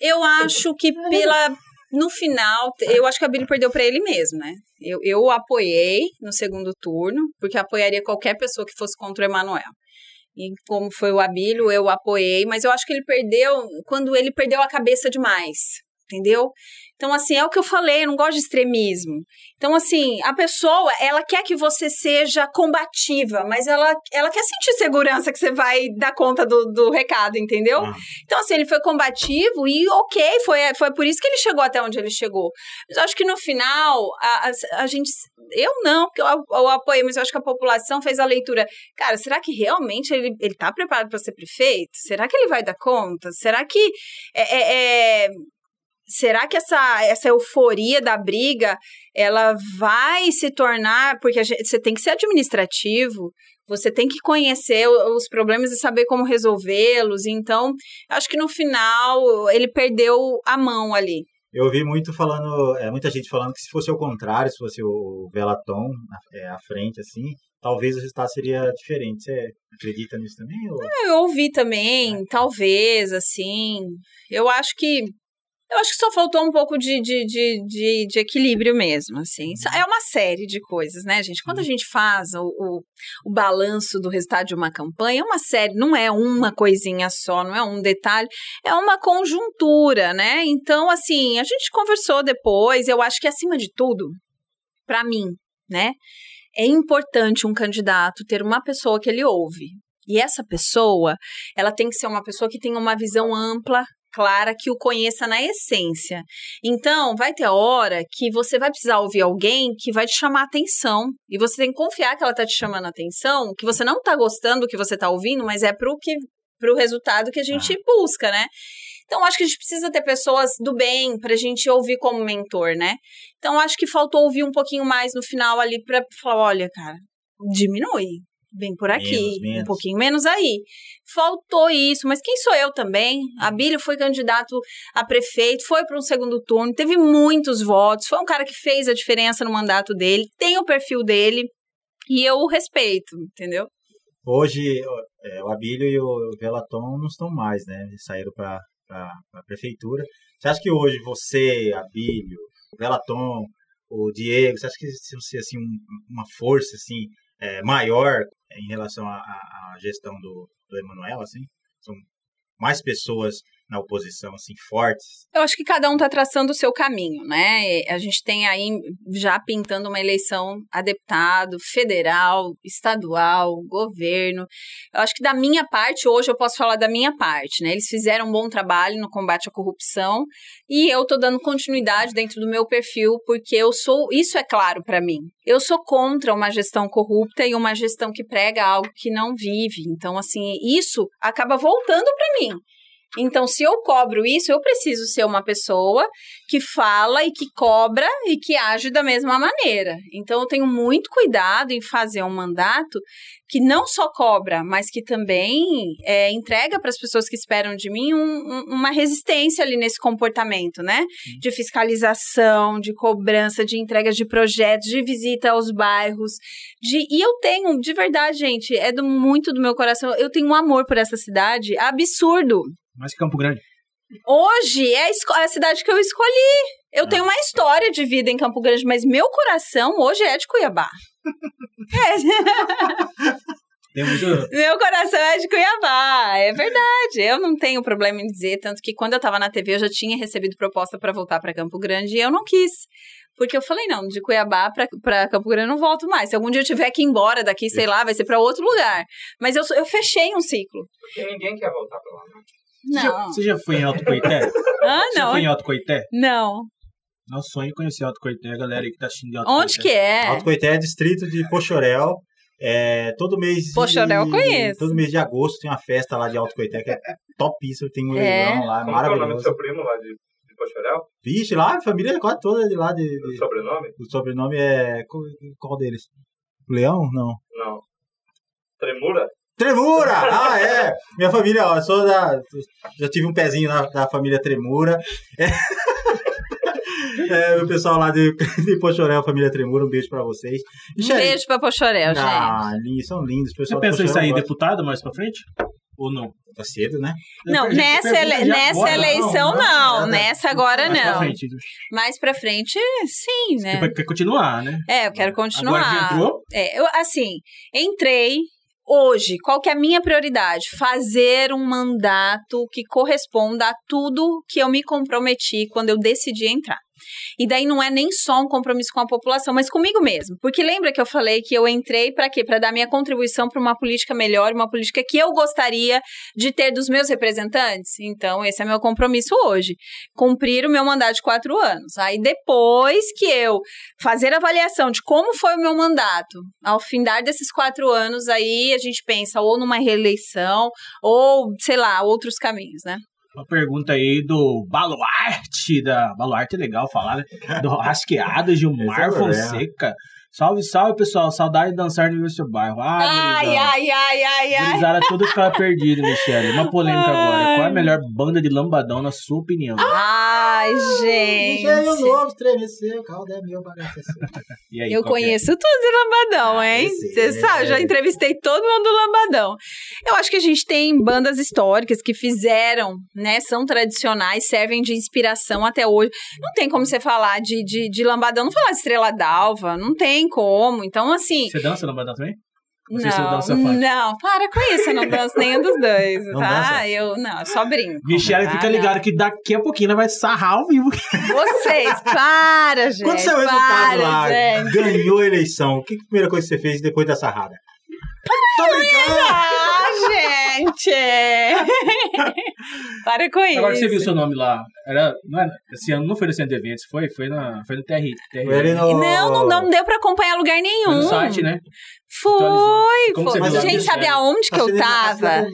Eu acho que pela. No final, eu acho que a Billy perdeu pra ele mesmo, né? Eu, eu o apoiei no segundo turno, porque apoiaria qualquer pessoa que fosse contra o Emanuel. E como foi o Abílio, eu apoiei, mas eu acho que ele perdeu quando ele perdeu a cabeça demais, entendeu? Então, assim, é o que eu falei, eu não gosto de extremismo. Então, assim, a pessoa, ela quer que você seja combativa, mas ela, ela quer sentir segurança que você vai dar conta do, do recado, entendeu? Ah. Então, assim, ele foi combativo e ok, foi, foi por isso que ele chegou até onde ele chegou. Mas eu acho que no final, a, a, a gente. Eu não, porque eu, eu apoiei, mas eu acho que a população fez a leitura. Cara, será que realmente ele, ele tá preparado para ser prefeito? Será que ele vai dar conta? Será que. é- é- é, será que essa, essa euforia da briga ela vai se tornar porque a gente- você tem que ser administrativo você tem que conhecer os problemas e saber como resolvê-los então acho que no final ele perdeu a mão ali Eu ouvi muito falando, é, muita gente falando que se fosse o contrário, se fosse o Velaton é, à frente, assim, talvez o resultado seria diferente. Você acredita nisso também? Ou... eu ouvi também talvez assim eu acho que eu acho que só faltou um pouco de, de, de, de, de equilíbrio mesmo, assim. Isso É uma série de coisas, né, gente? Quando a gente faz o, o, o balanço do resultado de uma campanha, é uma série, não é uma coisinha só, não é um detalhe, é uma conjuntura, né? Então, assim, a gente conversou depois, eu acho que acima de tudo, para mim, né, é importante um candidato ter uma pessoa que ele ouve. E essa pessoa, ela tem que ser uma pessoa que tenha uma visão ampla, clara, que o conheça na essência. Então, vai ter hora que você vai precisar ouvir alguém que vai te chamar a atenção. E você tem que confiar que ela tá te chamando a atenção, que você não tá gostando do que você tá ouvindo, mas é pro que pro resultado que a gente busca, né? Então, acho que a gente precisa ter pessoas do bem pra gente ouvir como mentor, né? Então, acho que faltou ouvir um pouquinho mais no final ali pra falar, olha, cara, diminui. Vem por aqui, Menos, um menos. pouquinho menos aí. Faltou isso, mas quem sou eu também? A Bíblia foi candidato a prefeito, foi para um segundo turno, teve muitos votos, foi um cara que fez a diferença no mandato dele, tem o perfil dele e eu o respeito, entendeu? Hoje, é, o Abílio e o Velaton não estão mais, né? Eles saíram para a prefeitura. Você acha que hoje você, Abílio, o Velaton, o Diego, você acha que ser assim, um- uma força assim, é, maior em relação à, gestão do, do Emanuel? Assim? São mais pessoas na oposição, assim, fortes. Eu acho que cada um está traçando o seu caminho, né? A gente tem aí já pintando uma eleição a deputado, federal, estadual, governo. Eu acho que da minha parte, hoje eu posso falar da minha parte, né? Eles fizeram um bom trabalho no combate à corrupção e eu tô dando continuidade dentro do meu perfil, porque eu sou, isso é claro para mim. Eu sou contra uma gestão corrupta e uma gestão que prega algo que não vive. Então, assim, isso acaba voltando para mim. Então, se eu cobro isso, eu preciso ser uma pessoa que fala e que cobra e que age da mesma maneira. Então, eu tenho muito cuidado em fazer um mandato que não só cobra, mas que também é, entrega para as pessoas que esperam de mim um- um- uma resistência ali nesse comportamento, né? De fiscalização, de cobrança, de entrega de projetos, de visita aos bairros. De, e eu tenho, de verdade, gente, é do, muito do meu coração. Eu tenho um amor por essa cidade absurdo. Mas Campo Grande. Hoje é a, é a cidade que eu escolhi. Eu tenho uma história de vida em Campo Grande, mas meu coração hoje é de Cuiabá. Muito. Meu coração é de Cuiabá, é verdade. Eu não tenho problema em dizer, tanto que quando eu tava na TV eu já tinha recebido proposta pra voltar pra Campo Grande e eu não quis. Porque eu falei, não, de Cuiabá pra, pra Campo Grande eu não volto mais. Se algum dia eu tiver que ir embora daqui, sei lá, vai ser pra outro lugar. Mas eu, eu fechei um ciclo. Porque ninguém quer voltar pra lá, Você já- Não. Você já foi em Alto Coité? Ah, Você já não. foi em Alto Coité? Não. Nosso sonho é conhecer Alto Coité, a galera aí que tá assistindo de Alto Onde Coité. que é? Alto Coité é distrito de Pochorel. É, todo mês de, Pochorel eu conheço. Todo mês de agosto tem uma festa lá de Alto Coité que é topíssimo. Tem um É. leilão lá, Como que é o nome do maravilhoso. seu primo lá de, de Pochorel? Vixe, lá a família é quase toda de lá. De, O de- sobrenome? o sobrenome é. Qual, qual deles? Leão? Não. Não. Tremura? Tremura! Ah, é! Minha família, ó, eu sou da. Já tive um pezinho na, da família Tremura. É, o pessoal lá de, de Pochorel, família Tremura, um beijo pra vocês. Um Michele- beijo pra Pochorel, gente. Ah, são lindos. Você pessoal de pensou em sair deputado mais pra frente? Ou não? Tá cedo, né? Não, Eu- nessa, ele- nessa agora, eleição não, não. nessa agora Mais pra não. frente. Mais pra frente, sim, né? Você quer continuar, né? É, eu quero Agora já continuar. entrou? É, eu, assim, entrei. Hoje, qual que é a minha prioridade? Fazer um mandato que corresponda a tudo que eu me comprometi quando eu decidi entrar. E daí não é nem só um compromisso com a população, mas comigo mesmo. Porque lembra que eu falei que eu entrei para quê? Para dar minha contribuição para uma política melhor, uma política que eu gostaria de ter dos meus representantes? Então, esse é meu compromisso hoje. Cumprir o meu mandato de quatro anos. Aí, depois que eu fazer a avaliação de como foi o meu mandato, ao findar desses quatro anos, aí a gente pensa ou numa reeleição, ou, sei lá, outros caminhos, né? Uma pergunta aí do Baluarte, da Baluarte é legal falar, né? Do Rasqueado Gilmar Esse é o Fonseca. Salve, salve, pessoal. Saudade de dançar no seu bairro. Ah, Ai, gurizada. ai, ai, ai, ai. Gurizada toda ficava perdida, Michele. Uma polêmica agora. Ai. Qual é a melhor banda de lambadão, na sua opinião? Ai, gente. novo, estremeceu, o carro é meu, bagaço E aí, Eu é? conheço tudo de lambadão, hein? esse Você é. sabe, já entrevistei todo mundo do lambadão. Eu acho que a gente tem bandas históricas que fizeram, né? São tradicionais, servem de inspiração até hoje. Não tem como você falar de, de, de lambadão, não falar de Estrela d'Alva, não tem como. Então, assim. Você dança lambadão também? Não, Não se não, para com isso, eu não danço nenhum dos dois, Não tá? dança? Eu não, só brinco. Michele, Ah, fica não. ligado que daqui a pouquinho ela vai sarrar ao vivo. Vocês, para, gente. Quando saiu o resultado lá, gente. ganhou a eleição, o que que a primeira coisa que você fez depois da sarrada? Tô brincando! Ah, gente! Para com isso. Agora que você viu seu nome lá, era, não era, esse ano não foi no centro de eventos, foi, foi, na, foi no TR. TR Foi no... Não, não, não deu pra acompanhar lugar Foi nenhum. no site, né? Foi, Como foi. viu lá? Gente, sabe aonde que eu tava?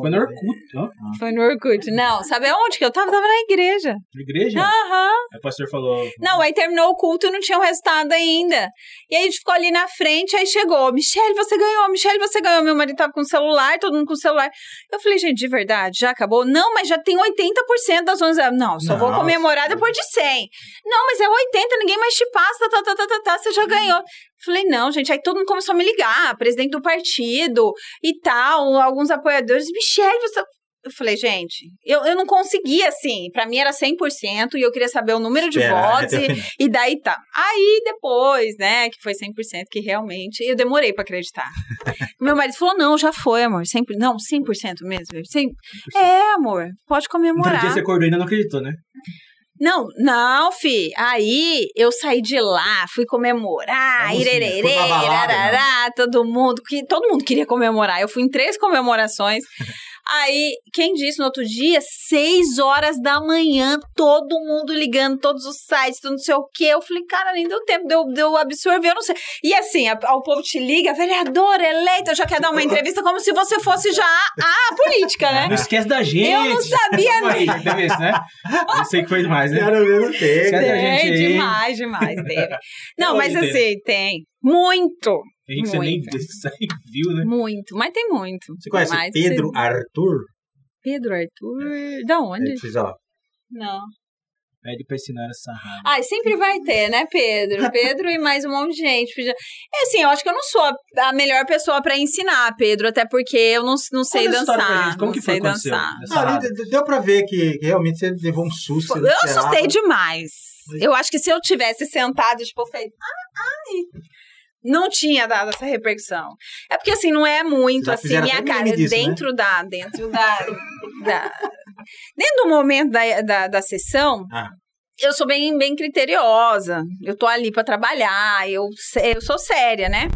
Foi no Orkut, não? Foi no Orkut. Não, sabe aonde que eu tava? Tava na igreja. Na igreja? Aham. Aí o pastor falou. Não, aí terminou o culto e não tinha o resultado ainda. E aí a gente ficou ali na frente, aí chegou, Michelle, você ganhou, Michelle, você ganhou. Meu marido tava com o celular, todo mundo com o celular. Eu falei, gente, de verdade, já acabou? Não, mas já tem 80% das 11. Não, só vou Nossa. comemorar depois de 100. Não, mas é 80, ninguém mais te passa, tá, tá, tá, tá, tá, você já ganhou. Falei, não, gente. Aí todo mundo começou a me ligar, presidente do partido e tal, alguns apoiadores. Michelle, você. Eu falei, gente, eu, eu não conseguia, assim. Pra mim era 100% e eu queria saber o número de votos. E, e daí tá. Aí depois, né, que foi 100%, que realmente eu demorei pra acreditar. Meu marido falou: não, já foi, amor. 100%, não, 100% mesmo. 100, é, amor, pode comemorar. dia você acordou e ainda não acreditou, né? Não, não, fi. Aí eu saí de lá, fui comemorar, Vamos sim, irererê, balada, irarará, todo mundo, que todo mundo queria comemorar. Eu fui em três comemorações. Aí, quem disse no outro dia, seis horas da manhã, todo mundo ligando, todos os sites, tudo não sei o quê. Eu falei, cara, nem deu tempo de eu, de eu absorver, eu não sei. E assim, a- o povo te liga, vereador, eleito, já quer dar uma entrevista como se você fosse já a, a política, né? Não esquece da gente. Eu não sabia isso, né? Eu sei que foi demais, né? Ver no tempo. A Tem, aí? demais, demais, teve. Não, mas teve? assim, tem. Muito, Tem gente que você nem viu, né? muito. Mas tem muito. Você conhece Mas Pedro você- Arthur? Pedro Arthur? Da onde? Ó, Não. Pede pra ensinar essa raiva. Ai, sempre vai ter, né, Pedro? Pedro e mais um monte de gente. Podia- É assim, eu acho que eu não sou a, a melhor pessoa pra ensinar, Pedro, até porque eu não, não sei dançar. gente, como não que foi dançar. Ah, deu pra ver que, que realmente você levou um susto. Eu assustei demais. Eu acho que se eu tivesse sentado, tipo, feito. "Ah, Ai. Não tinha dado essa repercussão. É porque, assim, não é muito, assim, minha cara. disso, né? dentro da. Dentro da, da. Dentro do momento da, da, da sessão, Ah. eu sou bem, bem criteriosa. Eu tô ali pra trabalhar, eu, eu sou séria, né?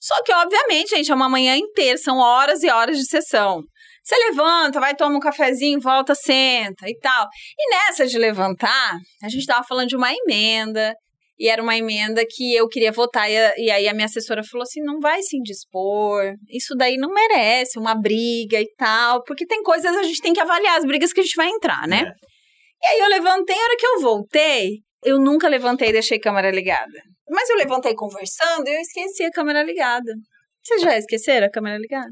Só que, obviamente, gente, é uma manhã inteira, são horas e horas de sessão. Você levanta, vai tomar um cafezinho, volta, senta e tal. E nessa de levantar, a gente tava falando de uma emenda. E era uma emenda que eu queria votar. E, a- e aí a minha assessora falou assim: não vai se indispor. Isso daí não merece uma briga e tal. Porque tem coisas a gente tem que avaliar, as brigas que a gente vai entrar, né? É. E aí eu levantei, a hora que eu voltei, eu nunca levantei e deixei a câmera ligada. Mas eu levantei conversando e eu esqueci a câmera ligada. Vocês já esqueceram a câmera ligada?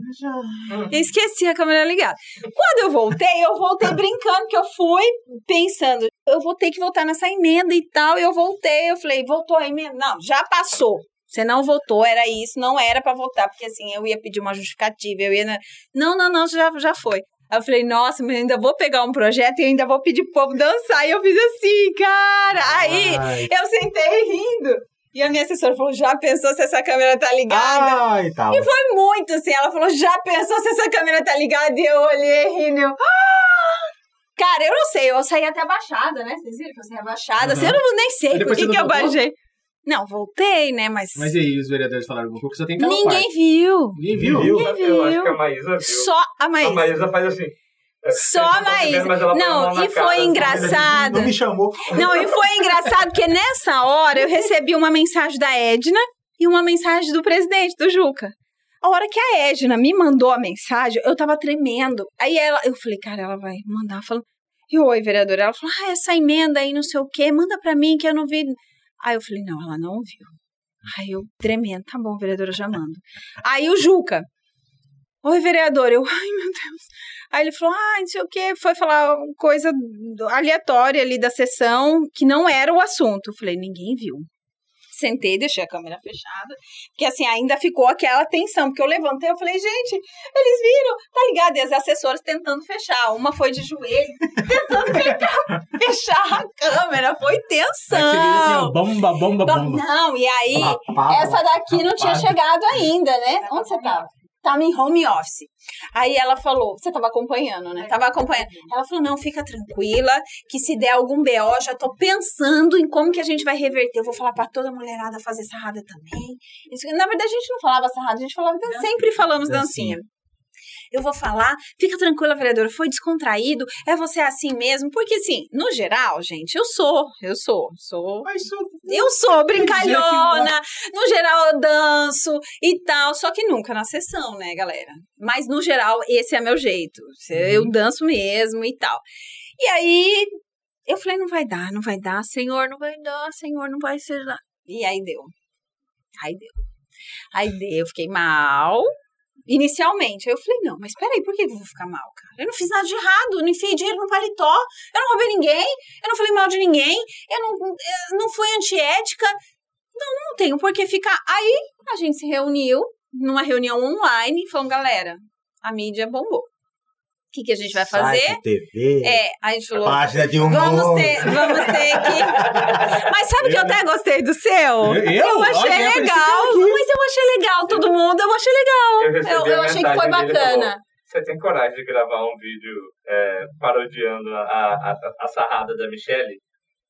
Eu esqueci a câmera ligada. Quando eu voltei, eu voltei brincando, que eu fui pensando, eu vou ter que voltar nessa emenda e tal. E eu voltei, eu falei, voltou a emenda? Não, já passou. Você não votou, era isso, não era pra votar, porque assim, eu ia pedir uma justificativa, eu ia. Não, não, não, já, já foi. Aí eu falei, nossa, mas ainda vou pegar um projeto e ainda vou pedir pro povo dançar. E eu fiz assim, cara. Aí Ai, eu sentei rindo. E a minha assessora falou: já pensou se essa câmera tá ligada? Ai, tal. Foi muito assim. Ela falou: já pensou se essa câmera tá ligada? E eu olhei rindo. eu, "Ah!" Cara, eu não sei, eu saí até abaixada, né? Vocês viram que eu saí abaixada? Assim, eu não, nem sei por que, que eu baixei. Não, voltei, né? Mas. Mas e aí, os vereadores falaram alguma coisa? Só tem Ninguém parte. viu. Ninguém viu? Viu? Ninguém Eu acho viu. que a Maísa viu. Só a A Maísa. Maísa faz assim. É, Só a Maísa. Não, e foi assim. engraçado. Não me chamou. Não, e foi engraçado porque nessa hora eu recebi uma mensagem da Edna e uma mensagem do presidente, do Juca. A hora que a Edna me mandou a mensagem, eu tava tremendo. Aí ela, eu falei, cara, ela vai mandar falando. E oi, vereadora. Ela falou, ah, essa emenda aí, não sei o quê, manda pra mim que eu não vi. Aí eu falei, não, ela não viu. Aí eu tremendo, tá bom, vereadora, já mando. Aí o Juca, oi, vereador, eu, ai meu Deus. Aí ele falou, ah, não sei o quê, foi falar coisa aleatória ali da sessão, que não era o assunto. Eu falei, ninguém viu. Sentei, deixei a câmera fechada, porque assim, ainda ficou aquela tensão, porque eu levantei, eu falei, gente, eles viram, tá ligado? E as assessoras tentando fechar, uma foi de joelho, tentando fechar, fechar a câmera, foi vira assim, tensão. bomba, bomba, Bom, bomba. Não, e aí, essa daqui não tinha chegado ainda, né? Onde você tava? Tava em home office. Aí ela falou, você tava acompanhando, né? Tava acompanhando. Ela falou, não, fica tranquila, que se der algum BO, já tô pensando em como que a gente vai reverter. Eu vou falar pra toda mulherada fazer sarrada também. Isso- na verdade, a gente não falava sarrada, a gente falava, sempre falamos dancinha. Eu vou falar, fica tranquila, vereadora, foi descontraído, é você assim mesmo, porque assim, no geral, gente, eu sou, eu sou, sou Mas isso eu sou brincalhona, no geral eu danço e tal, só que nunca na sessão, né, galera? Mas no geral, esse é meu jeito. Eu danço mesmo e tal. E aí eu falei, não vai dar, não vai dar, Senhor, não vai dar, Senhor, não vai ser. lá. E aí deu. Aí deu. Aí deu, eu fiquei mal. Inicialmente, aí eu falei, não, mas peraí, por que eu vou ficar mal, cara? Eu não fiz nada de errado, eu não enfiei dinheiro no paletó, eu não roubei ninguém, eu não falei mal de ninguém, eu não, eu não fui antiética, não, não tenho por que ficar. Aí a gente se reuniu numa reunião online e falou, galera, a mídia bombou. O que, que a gente vai fazer? Site, TV, É, a gente falou, página de humor. vamos ter, vamos ter que... Mas sabe que eu até gostei do seu? Eu? Eu achei Olha, eu legal, mas eu achei legal, todo mundo, eu achei legal. Eu, Eu, eu achei que foi bacana. Você tem coragem de gravar um vídeo é, parodiando a, a, a sarrada da Michelle?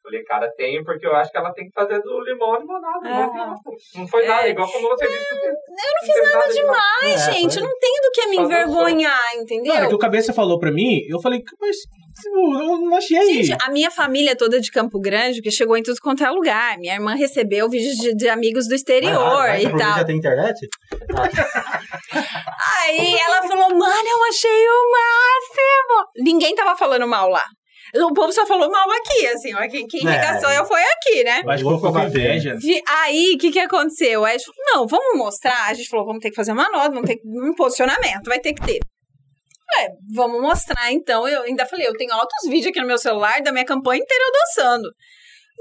Falei, cara, tenho, porque eu acho que ela tem que fazer do limão limonada. Ah. Não, não foi nada, É. igual como você disse. Eu não fiz nada demais, É, gente, foi. eu não tenho do que me envergonhar, entendeu? Não, é que o cabeça falou pra mim, eu falei, mas tipo, eu não achei. Gente, a minha família é toda de Campo Grande, que chegou em tudo quanto é lugar. Minha irmã recebeu vídeos de, de amigos do exterior vai, e tal. Já tem internet? Aí ela falou, mano, eu achei o máximo. Ninguém tava falando mal lá. O povo só falou mal aqui, assim, ó, quem, quem É. regaçou eu foi aqui, né? eu ficou com inveja. De- Aí, o que que aconteceu? Aí a gente falou, não, vamos mostrar. A gente falou, vamos ter que fazer uma nota, vamos ter que, um posicionamento, vai ter que ter. É, vamos mostrar, então. Eu ainda falei, eu tenho altos vídeos aqui no meu celular da minha campanha inteira eu dançando.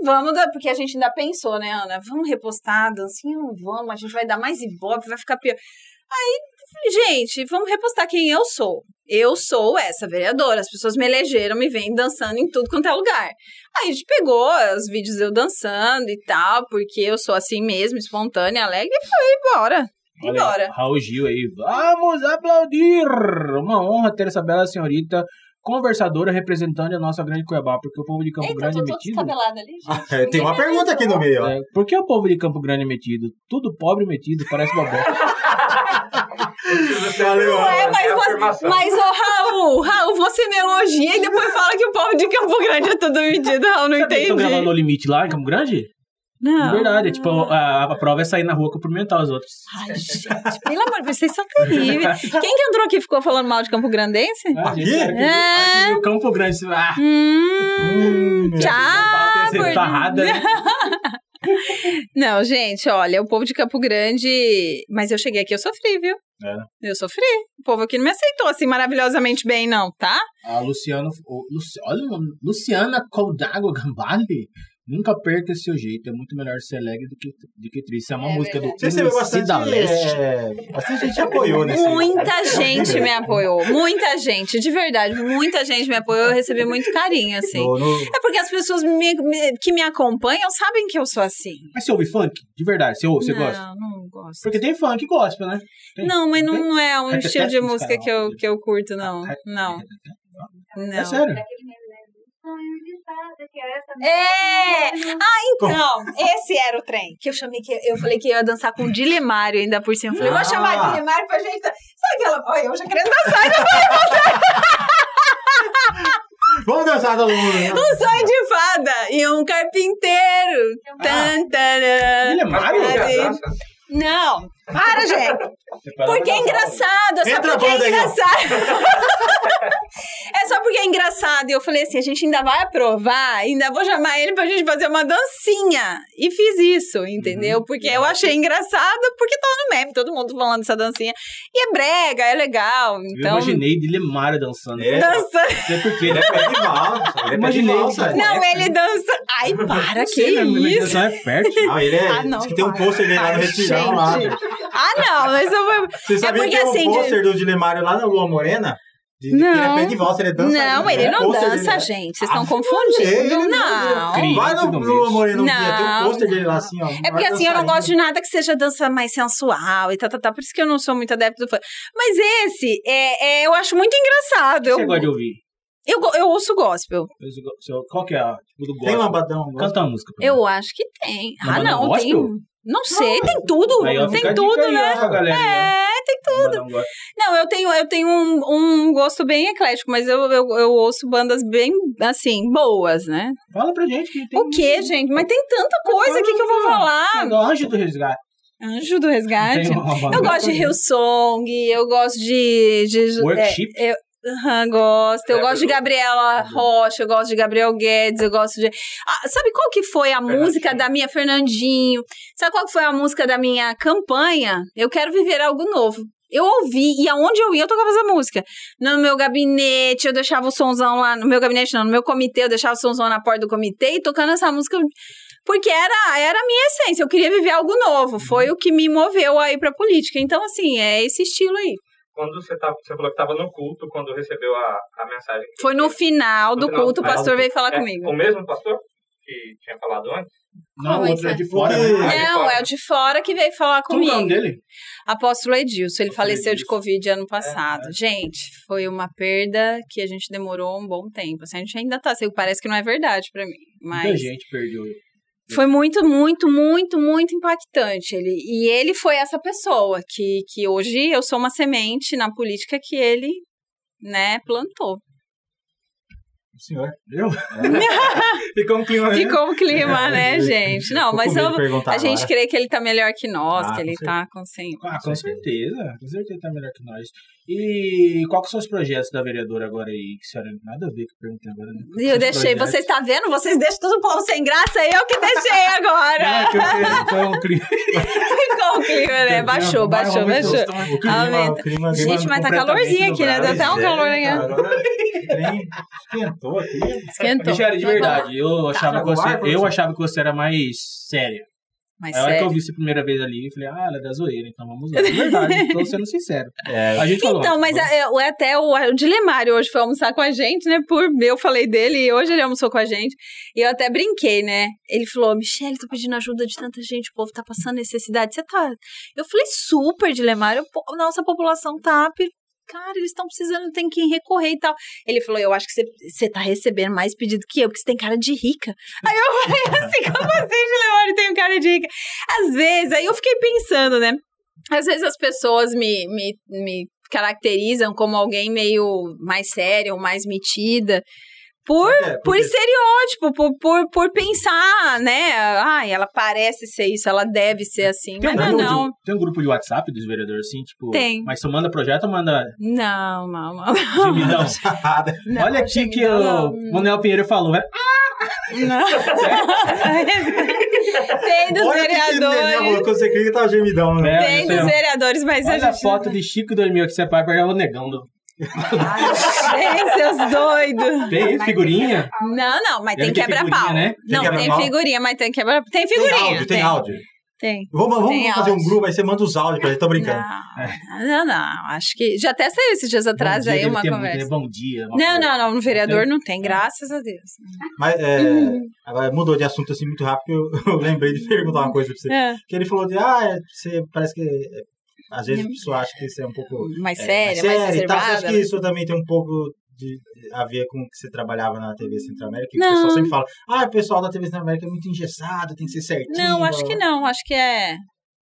Vamos, dar, porque a gente ainda pensou, né, Ana? Vamos repostar dancinha? Não vamos, a gente vai dar mais ibope, vai ficar pior. Aí, gente, vamos repostar quem eu sou. Eu sou essa vereadora. As pessoas me elegeram, me veem dançando em tudo quanto é lugar. Aí a gente pegou os vídeos eu dançando e tal, porque eu sou assim mesmo, espontânea, alegre, e foi embora. Olha, Embora. Raul Gil aí, vamos aplaudir! Uma honra ter essa bela senhorita conversadora representando a nossa grande Cuiabá, porque o povo de Campo Eita, Grande é metido. ali, gente. É, Tem uma pergunta aqui no meio, ó. É, por que o povo de Campo Grande é metido? Tudo pobre metido, parece bobó. Valeu, Não é, mas, você, ô Raul, Raul, você me elogia e depois fala que o povo de Campo Grande é tudo medido, Raul, não que estão gravando entendi. no limite lá em Campo Grande? Não. Verdade, é tipo, a, a prova é sair na rua cumprimentar os outros. Ai, gente, pelo amor de Deus, vocês são terríveis. Quem que entrou aqui e ficou falando mal de Campo Grandense? Ah, Aqui? É. o Campo Grande. Ah, Hum, Hum, tchau. tarrada, né? Não, gente, olha, o povo de Campo Grande. Mas eu cheguei aqui, eu sofri, viu? É. Eu sofri. O povo aqui não me aceitou assim maravilhosamente bem, não, tá? A Luciano, olha, Luciana Coldago Gambale Nunca perca esse seu jeito. É muito melhor ser alegre do que, do que triste. Isso é uma É música verdade. Você recebeu do bastante, da Leste. é, bastante gente apoiou nesse... Muita gente me apoiou. Muita gente, de verdade. Muita gente me apoiou. Eu recebi muito carinho, assim. No, no- É porque as pessoas me- me- que me acompanham sabem que eu sou assim. Mas você ouve funk? De verdade, você, ouve, você não, gosta? não gosto. Porque tem funk gospel, né? Tem. Não, mas não, não é um Reteté, estilo de música que eu, lá. que eu curto, não. Não, É sério. É! Ah, então, esse era o trem. Que eu chamei que eu falei que eu ia dançar com o Dilimário ainda por cima. Eu falei, vou Ah. chamar o Dilimário pra gente. Sabe aquela. Olha, eu já querendo dançar, já Vamos dançar todo mundo. né? um sonho de fada e um carpinteiro. Tan, taran. Ele é Mas Mário? como que a Cadê? dança? Não, para, gente. Porque é engraçado, é só Entra porque é engraçado. é só porque é engraçado. E eu falei assim: a gente ainda vai aprovar, ainda vou chamar ele pra gente fazer uma dancinha. E fiz isso, entendeu? Uhum. Porque eu achei engraçado, porque tá no meme, todo mundo falando dessa dancinha. E é brega, é legal. Eu Então. imaginei de Lemário dançando. É. Dança. Não sei por quê, Ele né? é pé de valsa. Ele é Imaginei valsa. Não, ele dança. Ai, para, que né? Isso? imaginação é fértil. Não, ele é. Ah, não, diz que tem um pôster dele lá no retirão lá. Ah, não, mas eu vou. Você sabia porque que tem um assim, de- pôster do Dilemário lá na Lua Morena? De, de que ele é Não. de valsa, ele dança. Não, ele é não dança, dele, né? gente. Vocês estão Ah, confundindo. Ele não. Cri. Vai no, no Lua Morena um dia, tem um Não. pôster dele lá assim, ó. É porque assim, eu não gosto de nada que seja dança mais sensual e tá, tá, tá. Por isso que eu não sou muito adepto do funk. Mas esse, é, é, eu acho muito engraçado. Eu, Você gosta de ouvir? eu, eu ouço gospel. Eu- Qual que é a tipo do Tem gospel? lambadão. Canta uma música. pra mim. Eu acho que tem. Não, ah, não, não tem. Não sei, tem tudo. Aí, ó, tem tudo, né? ó, galera, É, tem tudo. Não eu tenho, eu tenho um, um gosto bem eclético, mas eu, eu, eu ouço bandas bem, assim, boas, né? Fala pra gente que tem. O quê, gente? Mas tem tanta coisa aqui que eu vou falar. Do Anjo do Resgate. Anjo do Resgate. Eu gosto de Hillsong, eu gosto de. de Worship. é, eu, aham, gosto. Eu É, gosto de eu- Gabriela Rocha, eu gosto de Gabriel Guedes, eu gosto de. Ah, sabe qual que foi a música da minha Fernandinho? Sabe qual que foi a música da minha campanha? Eu quero viver algo novo. Eu ouvi, e aonde eu ia, eu tocava essa música. No meu gabinete, eu deixava o sonzão lá. No meu gabinete, não, no meu comitê, eu deixava o sonzão na porta do comitê e tocando essa música. Porque era, era a minha essência, eu queria viver algo novo. Foi o que me moveu aí pra política. Então, assim, é esse estilo aí. Quando você, tava, você falou que estava no culto, quando recebeu a, a mensagem. que- Foi no final No do final, culto, o pastor veio falar é, comigo. O mesmo pastor que tinha falado antes? Não, Como é isso? de fora, né? De Não, é o de fora que veio falar Como que é o nome comigo. dele? Apóstolo Edilson, ele Apóstolo faleceu de Edilson. Covid ano passado. é. Gente, foi uma perda que a gente demorou um bom tempo. Assim, a gente ainda tá, assim, parece que não é verdade pra mim. Muita Mas gente perdeu. Foi muito, muito, muito, muito impactante. Ele, e ele foi essa pessoa que, que hoje eu sou uma semente na política que ele, né, plantou. O senhor. Eu? Ficou um clima. Ficou o clima, né, gente? Não, mas eu, a gente agora. crê que ele tá melhor que nós, Ah, que ele com tá com. Ah, com certeza. Com certeza tá melhor que nós. E qual que são os projetos da vereadora agora aí? Que senhora nada a ver com a pergunta agora, né? Que Eu deixei, projetos? vocês tá vendo? Vocês deixam todo o povo sem graça, eu que deixei Não, agora. é que eu queria- foi um clima. Ficou o clima, né? Baixou, baixou, baixou. O clima, Aumenta. o clima Gente, mas tá calorzinho aqui, né? Dobrado. até um calor o trem esquentou aqui. Esquentou. Michele, de verdade, eu achava, que Tá, você, eu achava que você era mais séria. Mas Aí a hora que eu vi você a primeira vez ali, eu falei, ah, ela é da zoeira, então vamos lá. De verdade, tô sendo sincero. É, A gente falou. Então, mas vamos- é, é, até o, o Dilemário hoje foi almoçar com a gente, né? Por eu falei dele e hoje ele almoçou com a gente. E eu até brinquei, né? Ele falou: Michelle, tô pedindo ajuda de tanta gente, o povo tá passando necessidade. Você tá. Eu falei: super, Dilemário. Nossa população tá. Cara, eles estão precisando, tem que recorrer e tal. Ele falou: Eu acho que você- tá recebendo mais pedido que eu, porque você tem cara de rica. Aí eu falei assim: Como assim, Dilemário, tenho cara de rica? Às vezes, aí eu fiquei pensando, né? Às vezes as pessoas me, me, me caracterizam como alguém meio mais séria ou mais metida. Por, é, por estereótipo, por, por, por pensar, né? Ai, ela parece ser isso, ela deve ser assim. Tem um, Mas não, grupo não. De, tem um grupo de WhatsApp dos vereadores, assim, tipo. Tem. Mas você manda projeto ou manda Não, não, não. gemidão? Não, Olha aqui que o Manuel Pinheiro falou, né? Não. Tem dos Olha que vereadores. Quando você clica, tá gemidão, né? É, Tem dos vereadores, mas a Olha a gente. foto de Chico 2000 que você vai pegar o negão do. Gente, seus doidos. Tem figurinha? Não, não, mas tem quebra-pau. né? Tem Não, tem quebra-pau? figurinha, mas tem quebra Tem Tem figurinha. áudio, tem áudio. Tem. Vamos, vamos Tem fazer um áudio. grupo, aí você manda os áudios pra gente, tô brincando. Não, não, não. Acho que já até saiu esses dias atrás dia, aí uma muito, conversa. né? Bom dia. Não, coisa. não, não. No vereador tem? não tem, graças a Deus. Mas é, Uhum. agora mudou de assunto assim muito rápido, eu, eu lembrei de perguntar uma coisa pra você. É, Que ele falou de, ah, é, você parece que. É, às vezes a pessoa acha que você é um pouco. mais é, séria, mais séria. Você acha reservada. que isso também tem um pouco de, a ver com o que você trabalhava na TV Centro-América? Que Não. o pessoal sempre fala, ah, o pessoal da TV Centro-América é muito engessado, tem que ser certinho. Não, acho que não. Acho que é.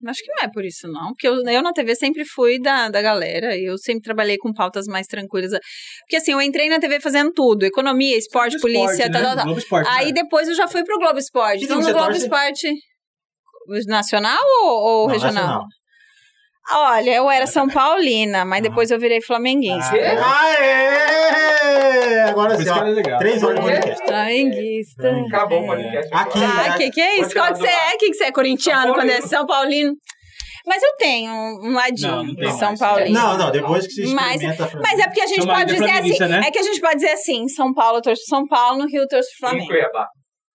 Acho que não é por isso, não. Porque eu, eu na TV sempre fui da, da galera. Eu sempre trabalhei com pautas mais tranquilas. Porque assim, eu entrei na TV fazendo tudo: economia, esporte, Globo polícia, Esporte, tal, né? tal, Esporte, Aí né? depois eu já fui pro Globo Esporte. Então no Globo torce? Esporte. Nacional ou, ou Não, regional? nacional. Olha, eu era São Paulina, mas depois eu virei flamenguista. Ah, Aê! Agora sim, ó, é legal. três horas de podcast. Flamenguista. Acabou o É. podcast. Aqui. Ah, É, que que é isso? Qual que você é? Que que você é? Corintiano quando é. São Paulino? Mas eu tenho um ladinho Não, tem de São mais. Paulino. Não, não, depois que você Mas- experimenta... Mas é porque a gente Seu marido pode é dizer assim. flamenguista, né? É que a gente pode dizer assim: São Paulo eu torço pro São Paulo, no Rio eu torço pro Em Flamengo. Cuiabá.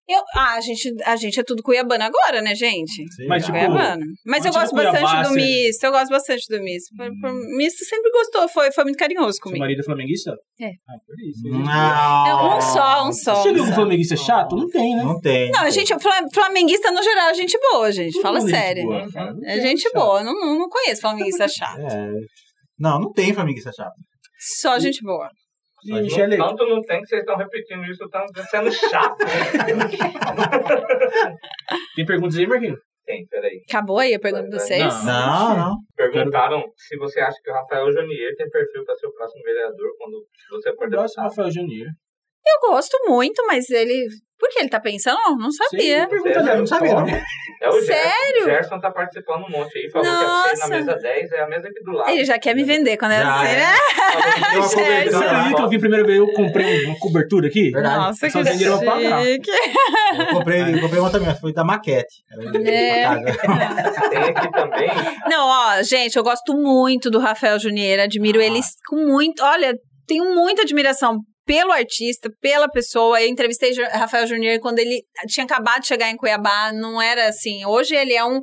Eu, ah, a gente, a gente é tudo cuiabano agora, né, gente? Sim, Mas, tipo, Cuiabano. Mas eu gosto bastante Cuiabá, do você- misto. Eu gosto bastante do misto. Por- Misto sempre gostou, foi, foi muito carinhoso Seu comigo. marido é flamenguista? É. Ah, por isso. Não. É um só, um só. Você viu um flamenguista chato? Não tem, né? Não tem. Não, a gente, fla- flamenguista no geral, é gente boa, gente. Fala é gente sério. boa, cara. Não É gente chato. boa. Não, não, não conheço flamenguista chato. É. Não, não tem flamenguista chato. Só gente boa. E Michele, Tanto não tem que vocês estão repetindo isso, estão sendo chato. tem perguntas aí, Marquinhos? tem, peraí. Acabou aí a pergunta de vocês? Não. Não, não. Perguntaram se você acha que o Rafael Jonier tem perfil para ser o próximo vereador quando você for Eu gosto do deputado. Rafael Junior. Eu gosto muito, mas ele. Por que ele tá pensando? Não, não sabia. Sim, pergunta dela, não sabia, não. É o Sério? Gerson. O Gerson tá participando um monte aí. Falou que é Nossa. na mesa 10, é a mesa aqui do lado. Ele já quer me vender quando era Já, assim, é. né? Você acredita que eu vim primeiro vez, eu comprei uma cobertura aqui? Verdade. Nossa, que dinheiro pra pagar. chique. Eu comprei, eu comprei uma também, foi da maquete. É. Tem aqui também. Não, ó, gente, eu gosto muito do Rafael Junier, admiro ele com muito. Olha, tenho muita admiração pelo artista, pela pessoa. Eu entrevistei Rafael Junior quando ele tinha acabado de chegar em Cuiabá, não era assim. Hoje ele é um,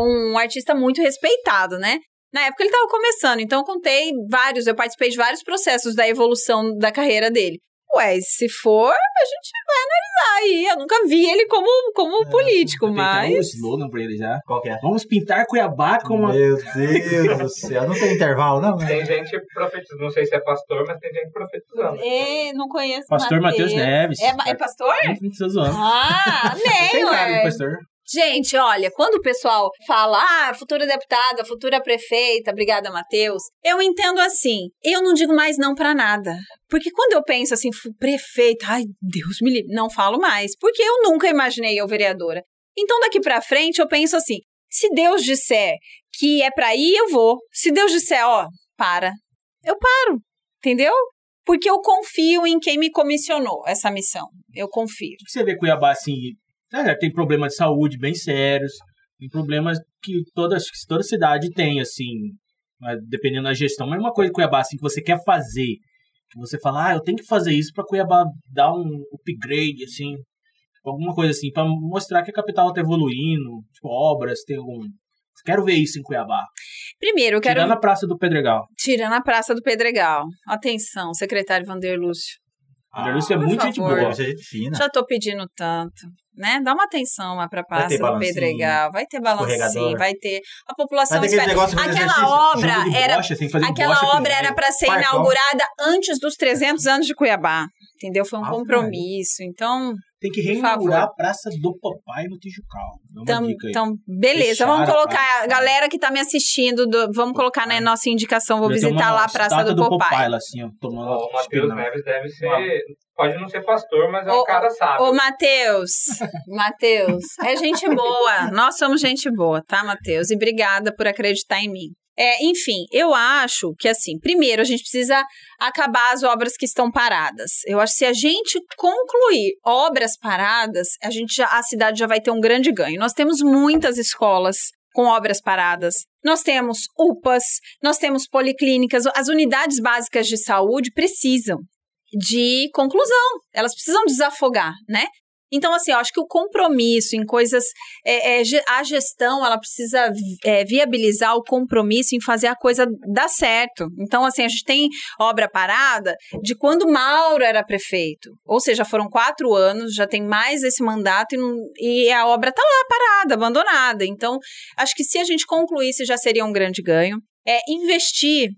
um artista muito respeitado, né? Na época ele estava começando, então eu contei vários, eu participei de vários processos da evolução da carreira dele. Ué, se for, a gente vai analisar aí. Eu nunca vi ele como, como político, Tem até um mas. slogan pra ele já. Qual que é? Vamos pintar Cuiabá com uma... Meu Deus do céu, não tem intervalo, não? né? Tem gente profetizando. Não sei se é pastor, mas tem gente profetizando. É, não conheço. Pastor Matheus Neves. É, é pastor? Não tô zoando. Ah, nem, Tem cara de ué. pastor. Gente, olha, quando o pessoal fala, ah, futura deputada, futura prefeita, obrigada, Matheus, eu entendo assim, eu não digo mais não pra nada. Porque quando eu penso assim, prefeita, ai, Deus me livre, não falo mais. Porque eu nunca imaginei eu vereadora. Então, daqui pra frente, eu penso assim, se Deus disser que é pra ir, eu vou. Se Deus disser, ó, para, eu paro. Entendeu? Porque eu confio em quem me comissionou essa missão. Eu confio. Você vê Cuiabá assim, é, tem problemas de saúde bem sérios, tem problemas que toda, que toda cidade tem, assim, mas dependendo da gestão. Mas uma coisa em Cuiabá, assim, que você quer fazer, que você fala, ah, eu tenho que fazer isso para Cuiabá dar um upgrade, assim, alguma coisa assim, para mostrar que a capital tá evoluindo, tipo, obras, tem algum. Quero ver isso em Cuiabá. Primeiro, eu quero Tirando a Praça do Pedregal. Tirando a Praça do Pedregal. Atenção, secretário Vander Lúcio. É por muito gente favor. boa. Você é gente fina. Já tô pedindo tanto, né? Dá uma atenção lá pra Praça do Pedregal. Vai ter balancinho, vai ter... A população Vai ter espera. Aquela obra era... bocha, fazer Aquela bocha obra era velho. para ser Parcão. inaugurada antes dos 300 anos de Cuiabá. Entendeu? Foi um Ave compromisso. Então, Tem que reinaugurar a Praça do Papai no Tijucal. Aí. então, beleza. Fecharam vamos a colocar praça. a galera que tá me assistindo, do- vamos colocar na Popeye. nossa indicação. Vou visitar uma lá a Praça estátua do Popeye. lá, assim, ó, tomando O Matheus. Neves deve ser. Pode não ser pastor, mas é um Ô, cara sábio. Ô, Matheus, Matheus, é gente boa. Nós somos gente boa, tá, Matheus? E obrigada por acreditar em mim. É, enfim, eu acho que assim, primeiro a gente precisa acabar as obras que estão paradas. Eu acho que se a gente concluir obras paradas, a gente já, a cidade já vai ter um grande ganho. Nós temos muitas escolas com obras paradas. Nós temos UPAs, nós temos policlínicas, as unidades básicas de saúde precisam de conclusão, elas precisam desafogar, né? Então, assim, eu acho que o compromisso em coisas. É, é, a gestão, ela precisa é, viabilizar o compromisso em fazer a coisa dar certo. Então, assim, a gente tem obra parada de quando Mauro era prefeito. Ou seja, foram quatro anos, já tem mais esse mandato e, e a obra está lá parada, abandonada. Então, acho que se a gente concluísse, já seria um grande ganho. É investir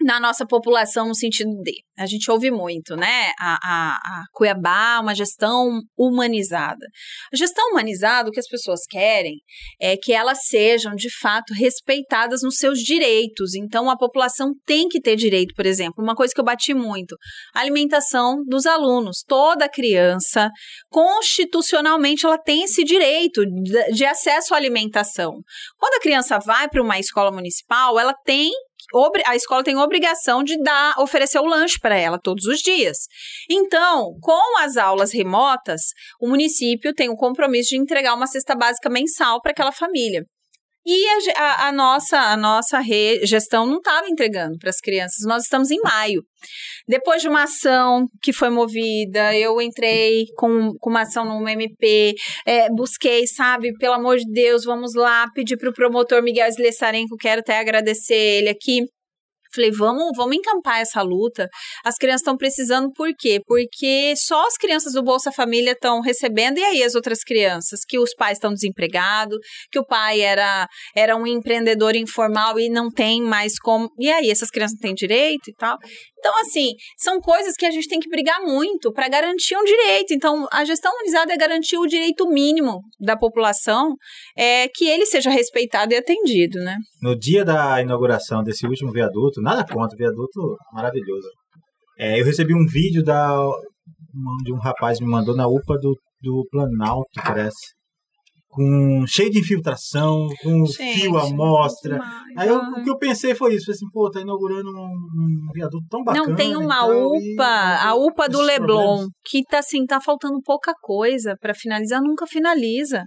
na nossa população no sentido de a gente ouve muito, né? A, a, a, Cuiabá, uma gestão humanizada. A gestão humanizada, o que as pessoas querem é que elas sejam, de fato, respeitadas nos seus direitos. Então, a população tem que ter direito, por exemplo. Uma coisa que eu bati muito: alimentação dos alunos. Toda criança, constitucionalmente, ela tem esse direito de acesso à alimentação. Quando a criança vai para uma escola municipal, ela tem a escola tem obrigação de dar, oferecer o lanche para ela todos os dias. Então, com as aulas remotas, o município tem o compromisso de entregar uma cesta básica mensal para aquela família. E a, a, nossa, a nossa gestão não estava entregando para as crianças. Nós estamos em maio. Depois de uma ação que foi movida, eu entrei com, com uma ação no MP, é, busquei, sabe, pelo amor de Deus, vamos lá, pedir para o promotor Miguel Slessarenko, quero até agradecer ele aqui, Falei, vamos, vamos encampar essa luta. As crianças estão precisando por quê? Porque só as crianças do Bolsa Família estão recebendo, e aí as outras crianças? Que os pais estão desempregados, que o pai era, era um empreendedor informal e não tem mais como. E aí, essas crianças não têm direito e tal. Então, assim, são coisas que a gente tem que brigar muito para garantir um direito. Então, a gestão humanizada é garantir o direito mínimo da população, é que ele seja respeitado e atendido, né? No dia da inauguração desse último viaduto, nada contra, viaduto maravilhoso. É, eu recebi um vídeo da, de um rapaz me mandou na UPA do, do Planalto, parece com cheio de infiltração, com Gente, fio à mostra. Aí eu, o que eu pensei foi isso, assim, pô, tá inaugurando um, um viaduto tão bacana. Não, tem uma UPA, a UPA do Leblon, problemas. que tá assim, tá faltando pouca coisa para finalizar, nunca finaliza.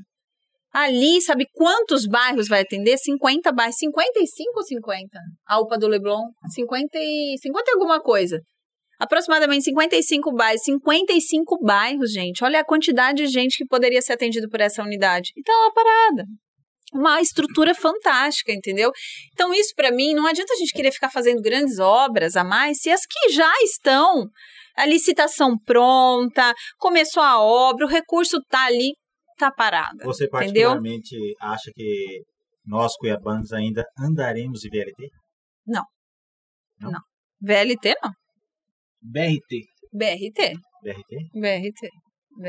Ali, sabe quantos bairros vai atender? 50 bairros, 55 ou 50? A UPA do Leblon, 50 e 50 alguma coisa aproximadamente 55 bairros. 55 bairros, gente. Olha a quantidade de gente que poderia ser atendido por essa unidade. E tá lá parada uma estrutura fantástica, entendeu? Então, isso para mim, não adianta a gente querer ficar fazendo grandes obras a mais se as que já estão, a licitação pronta, começou a obra, o recurso tá ali, tá parado. Você particularmente entendeu? acha que nós, cuiabanos, ainda andaremos de VLT? Não. Não. não. VLT não. BRT. BRT. BRT? BRT.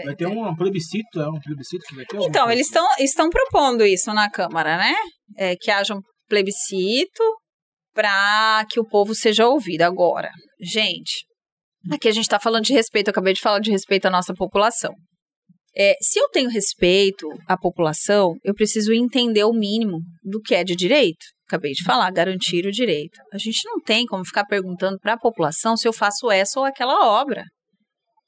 Vai ter um plebiscito, é um plebiscito que vai ter? Então, eles estão estão propondo isso na Câmara, né? É, que haja um plebiscito para que o povo seja ouvido. Agora, gente, aqui a gente está falando de respeito, eu acabei de falar de respeito à nossa população. É, se eu tenho respeito à população, eu preciso entender o mínimo do que é de direito acabei de falar, garantir o direito. A gente não tem como ficar perguntando para a população se eu faço essa ou aquela obra.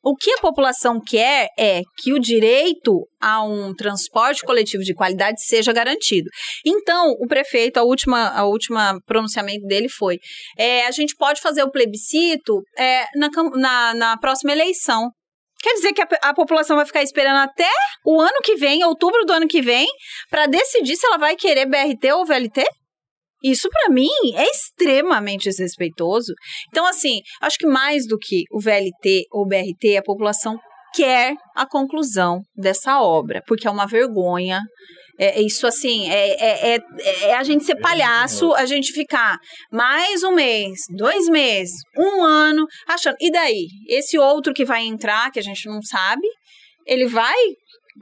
O que a população quer é que o direito a um transporte coletivo de qualidade seja garantido. Então, o prefeito, a última, a última pronunciamento dele foi: é, a gente pode fazer o plebiscito é, na, na, na próxima eleição. Quer dizer que a, a, população vai ficar esperando até o ano que vem, outubro do ano que vem, para decidir se ela vai querer BRT ou VLT? Isso, para mim, é extremamente desrespeitoso. Então, assim, acho que mais do que o VLT ou BRT, a população quer a conclusão dessa obra, porque é uma vergonha. É, isso assim, é, é, é, é, a gente ser palhaço, a gente ficar mais um mês, dois meses, um ano, achando. E daí? Esse outro que vai entrar, que a gente não sabe, ele vai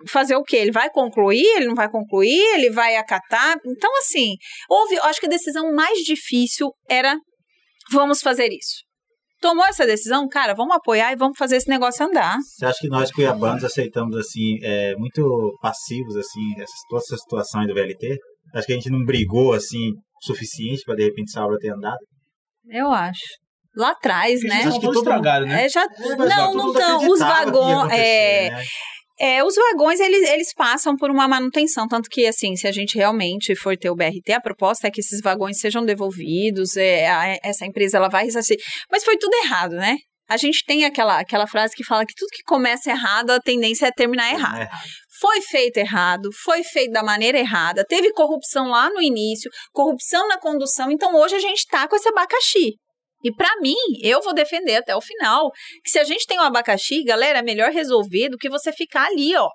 fazer o quê? Ele vai concluir? Ele não vai concluir? Ele vai acatar? Então, assim, houve, acho que a decisão mais difícil era vamos fazer isso. Tomou essa decisão, cara, vamos apoiar e vamos fazer esse negócio andar. Você acha que nós cuiabanos aceitamos assim, é, muito passivos assim, essa, toda essa situação do VLT? Acho que a gente não brigou assim suficiente para de repente essa obra ter andado? Eu acho lá atrás, né? Acho que todo estragado, né? É, já... É, não, não estão. Os vagões. É... Né? É, os vagões, eles, eles passam por uma manutenção, tanto que, assim, se a gente realmente for ter o BRT, a proposta é que esses vagões sejam devolvidos, é, a- essa empresa, ela vai ressarcir. Mas foi tudo errado, né? A gente tem aquela, aquela frase que fala que tudo que começa errado, a tendência é terminar errado. É, Foi feito errado, foi feito da maneira errada, teve corrupção lá no início, corrupção na condução, então hoje a gente tá com esse abacaxi. E pra mim, eu vou defender até o final que se a gente tem um abacaxi, galera, é melhor resolver do que você ficar ali, ó.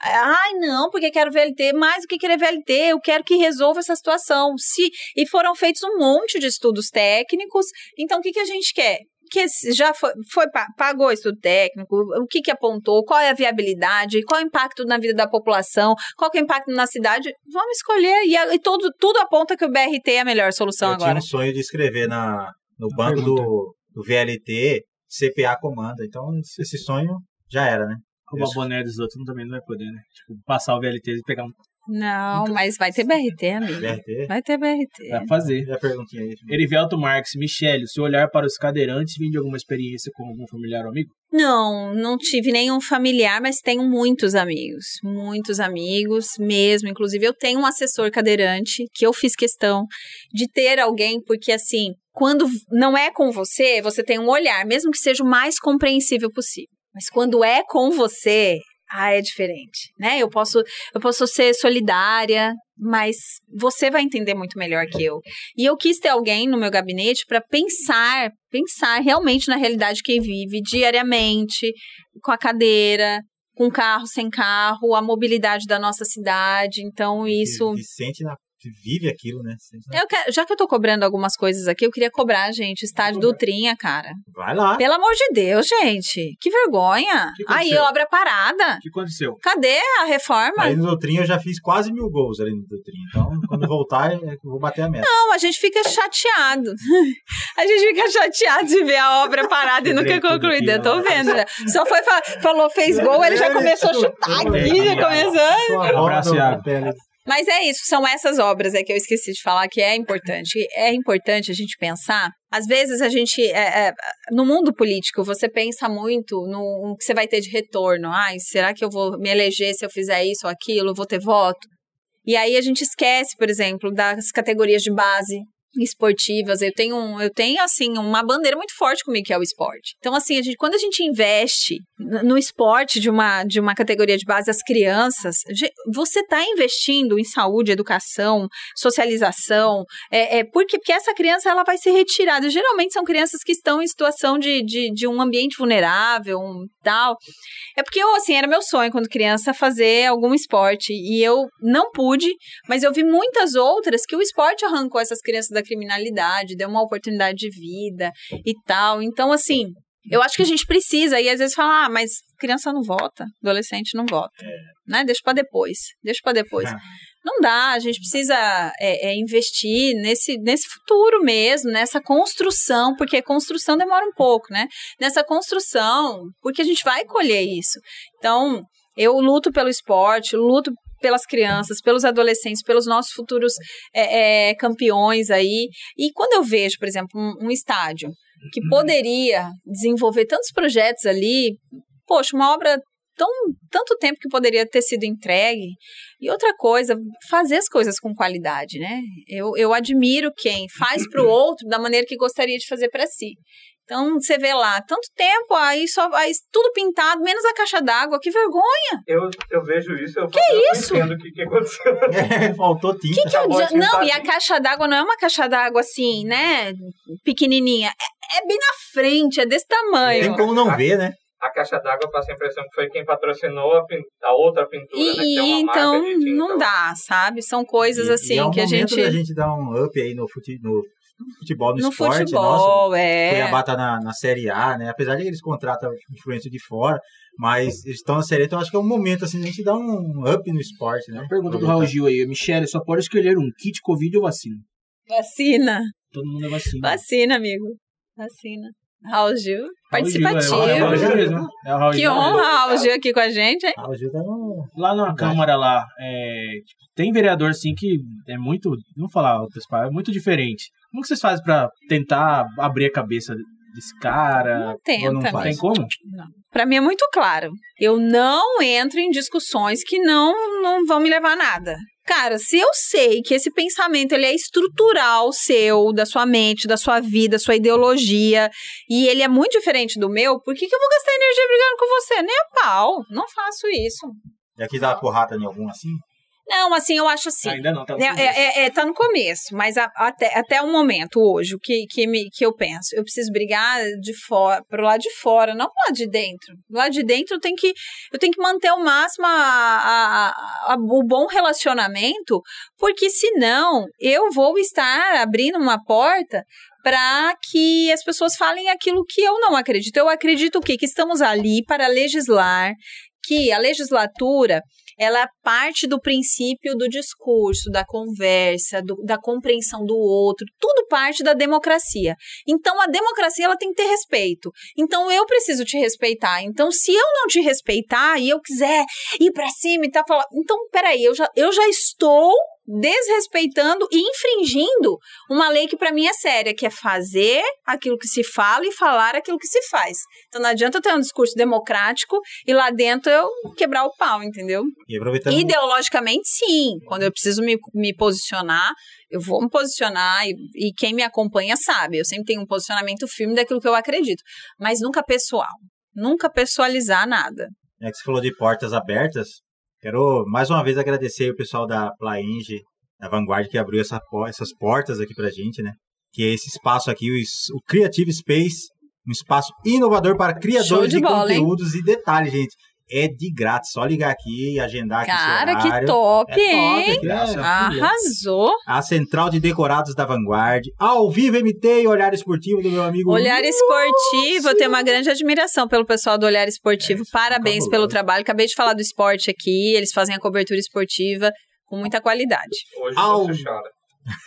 Ai, não, porque quero VLT, mais do que querer VLT, eu quero que resolva essa situação. Se E foram feitos um monte de estudos técnicos, então o que, que a gente quer? Que já foi, foi pa- pagou estudo técnico, o que, que apontou, qual é a viabilidade, qual é o impacto na vida da população, qual é o impacto na cidade, vamos escolher. E, e todo, tudo aponta que o BRT é a melhor solução eu agora. tinha um sonho de escrever na, no Uma banco do, do VLT CPA comanda. Então, esse sonho já era, né? Isso. boné dos outros também não vai poder, né? Tipo, passar o VLT e pegar um. Não, mas vai ter BRT, amigo. VRT. Vai ter BRT. Vai fazer. E a perguntinha aí? Erivelto Marques, Michele, o seu olhar para os cadeirantes vem de alguma experiência com algum familiar ou amigo? Não, não tive nenhum familiar, mas tenho muitos amigos. Muitos amigos mesmo. Inclusive, eu tenho um assessor cadeirante que eu fiz questão de ter alguém, porque assim, quando não é com você, você tem um olhar, mesmo que seja o mais compreensível possível. Mas quando é com você, ah, é diferente, né? Eu posso, eu posso ser solidária, mas você vai entender muito melhor que eu. E eu quis ter alguém no meu gabinete para pensar, pensar realmente na realidade que vive diariamente, com a cadeira, com carro, sem carro, a mobilidade da nossa cidade. Então, isso. E, e sente na. Vive aquilo, né? Eu quero- já que eu tô cobrando algumas coisas aqui, eu queria cobrar, gente, estádio do Trinha, cara. Vai lá. Pelo amor de Deus, gente. Que vergonha. Que Aí, obra parada. O que aconteceu? Cadê a reforma? Aí no Doutrinho eu já fiz quase mil gols ali no Doutrinho. Então, quando voltar, eu vou bater a meta. Não, a gente fica chateado. A gente fica chateado de ver a obra parada e nunca concluída. Eu tô vendo. né? Só foi fa- falou, fez gol, ele já começou a chutar aqui, já. Tô a Abraço, Iago. Mas é isso, são essas obras é que eu esqueci de falar que é importante. É importante a gente pensar. Às vezes a gente. é, é, no mundo político, você pensa muito no, no que você vai ter de retorno. Ai, será que eu vou me eleger se eu fizer isso ou aquilo? Vou ter voto? E aí a gente esquece, por exemplo, das categorias de base esportivas. Eu tenho, um- eu tenho assim uma bandeira muito forte comigo que é o esporte. Então assim, a gente, quando a gente investe no esporte de uma de uma categoria de base as crianças, você está investindo em saúde, educação, socialização, é, é porque porque essa criança ela vai ser retirada. Geralmente são crianças que estão em situação de, de, de um ambiente vulnerável, um tal. É porque eu, assim, era meu sonho quando criança fazer algum esporte. E eu não pude, mas eu vi muitas outras que o esporte arrancou essas crianças da criminalidade, deu uma oportunidade de vida e tal. Então, assim, eu acho que a gente precisa, e às vezes fala, ah, mas criança não vota, adolescente não vota. Né? Deixa pra depois, deixa pra depois. Ah. Não dá, a gente precisa é, é, investir nesse, nesse futuro mesmo, nessa construção, porque construção demora um pouco, né? Nessa construção, porque a gente vai colher isso. Então, eu luto pelo esporte, luto pelas crianças, pelos adolescentes, pelos nossos futuros é, é, campeões aí. E quando eu vejo, por exemplo, um, um estádio que poderia desenvolver tantos projetos ali, poxa, uma obra tão tanto tempo que poderia ter sido entregue. E outra coisa, fazer as coisas com qualidade, né? Eu, eu admiro quem faz para o outro da maneira que gostaria de fazer para si. Então, você vê lá, tanto tempo, aí só aí, tudo pintado, menos a caixa d'água, que vergonha! Eu, eu vejo isso, eu, que eu isso? não entendo o que, que aconteceu. É, faltou tinta. Que que Não, e a caixa d'água não é uma caixa d'água assim, né? Pequenininha. É, é bem na frente, é desse tamanho. Tem como não ver, né? A caixa d'água passa a impressão que foi quem patrocinou a, pin- a outra pintura, né? Que E, tem uma então, marca de tinta. não dá, sabe? São coisas E- assim e é um que a gente. da gente dar um up aí no, fute, no futebol, no, no esporte. futebol, Nossa, é. Cuiabá tá na, na Série A, né? Apesar de que eles contratam influência de fora, mas eles estão na Série A, então acho que é um momento assim, a gente dar um up no esporte, né? Uma pergunta do Raul Gil aí. Michele, só pode escolher um kit Covid ou vacina? Vacina. Todo mundo é vacina. Vacina, amigo. Vacina. Raul Gil, Raul Gil, participativo. É, o Raul Gil mesmo. É o Raul Que Gil honra, mesmo. Raul Gil aqui com a gente, hein? O Gil tá no... Lá na Verdade. Câmara lá, é, tipo, tem vereador sim que é muito, não vou falar outras palavras, é muito diferente. Como que vocês fazem pra tentar abrir a cabeça desse cara? Não tenta. não Não tem como? Pra mim é muito claro. Eu não entro em discussões que não, não vão me levar a nada. Cara, se eu sei que esse pensamento ele é estrutural seu, da sua mente, da sua vida, da sua ideologia, e ele é muito diferente do meu, por que, que eu vou gastar energia brigando com você? Nem a pau. Não faço isso. Já quis dar uma porrada em algum assim? Não, assim, eu acho assim. Ainda não, tá no É, começo. é, é, é, tá no começo, mas a- até, até o momento, hoje, o que, que, me, que eu penso? Eu preciso brigar de fora, pro lado de fora, não pro lado de dentro. Do lado de dentro eu tenho que, eu tenho que manter ao máximo a, a- a- o bom relacionamento, porque senão eu vou estar abrindo uma porta para que as pessoas falem aquilo que eu não acredito. Eu acredito o quê? Que estamos ali para legislar, que a legislatura ela parte do princípio do discurso, da conversa, do- da compreensão do outro, tudo parte da democracia. Então a democracia ela tem que ter respeito. Então eu preciso te respeitar. Então se eu não te respeitar e eu quiser ir pra cima e tá falando, então peraí, eu já, eu já estou desrespeitando e infringindo uma lei que pra mim é séria, que é fazer aquilo que se fala e falar aquilo que se faz. Então não adianta eu ter um discurso democrático e lá dentro eu quebrar o pau, entendeu? E aproveitando. Ideologicamente, sim. Quando eu preciso me, me posicionar, eu vou me posicionar e, e quem me acompanha sabe. Eu sempre tenho um posicionamento firme daquilo que eu acredito. Mas nunca pessoal. Nunca pessoalizar nada. É que você falou de portas abertas. Quero mais uma vez agradecer o pessoal da Plaenge, da Vanguard, que abriu essa essas portas aqui pra gente, né? Que é esse espaço aqui, o, o Creative Space, um espaço inovador para Show criadores de de, bola, hein? conteúdos. E detalhe, gente, é de grátis. Só ligar aqui e agendar aqui Cara, que top, É top, hein? aqui, ó. Arrasou. A Central de Decorados da Vanguard, ao vivo MT e Olhar Esportivo do meu amigo Olhar Esportivo, eu tenho uma grande admiração pelo pessoal do Olhar Esportivo. É, Parabéns pelo trabalho. Acabei de falar do esporte aqui. Eles fazem a cobertura esportiva com muita qualidade. Hoje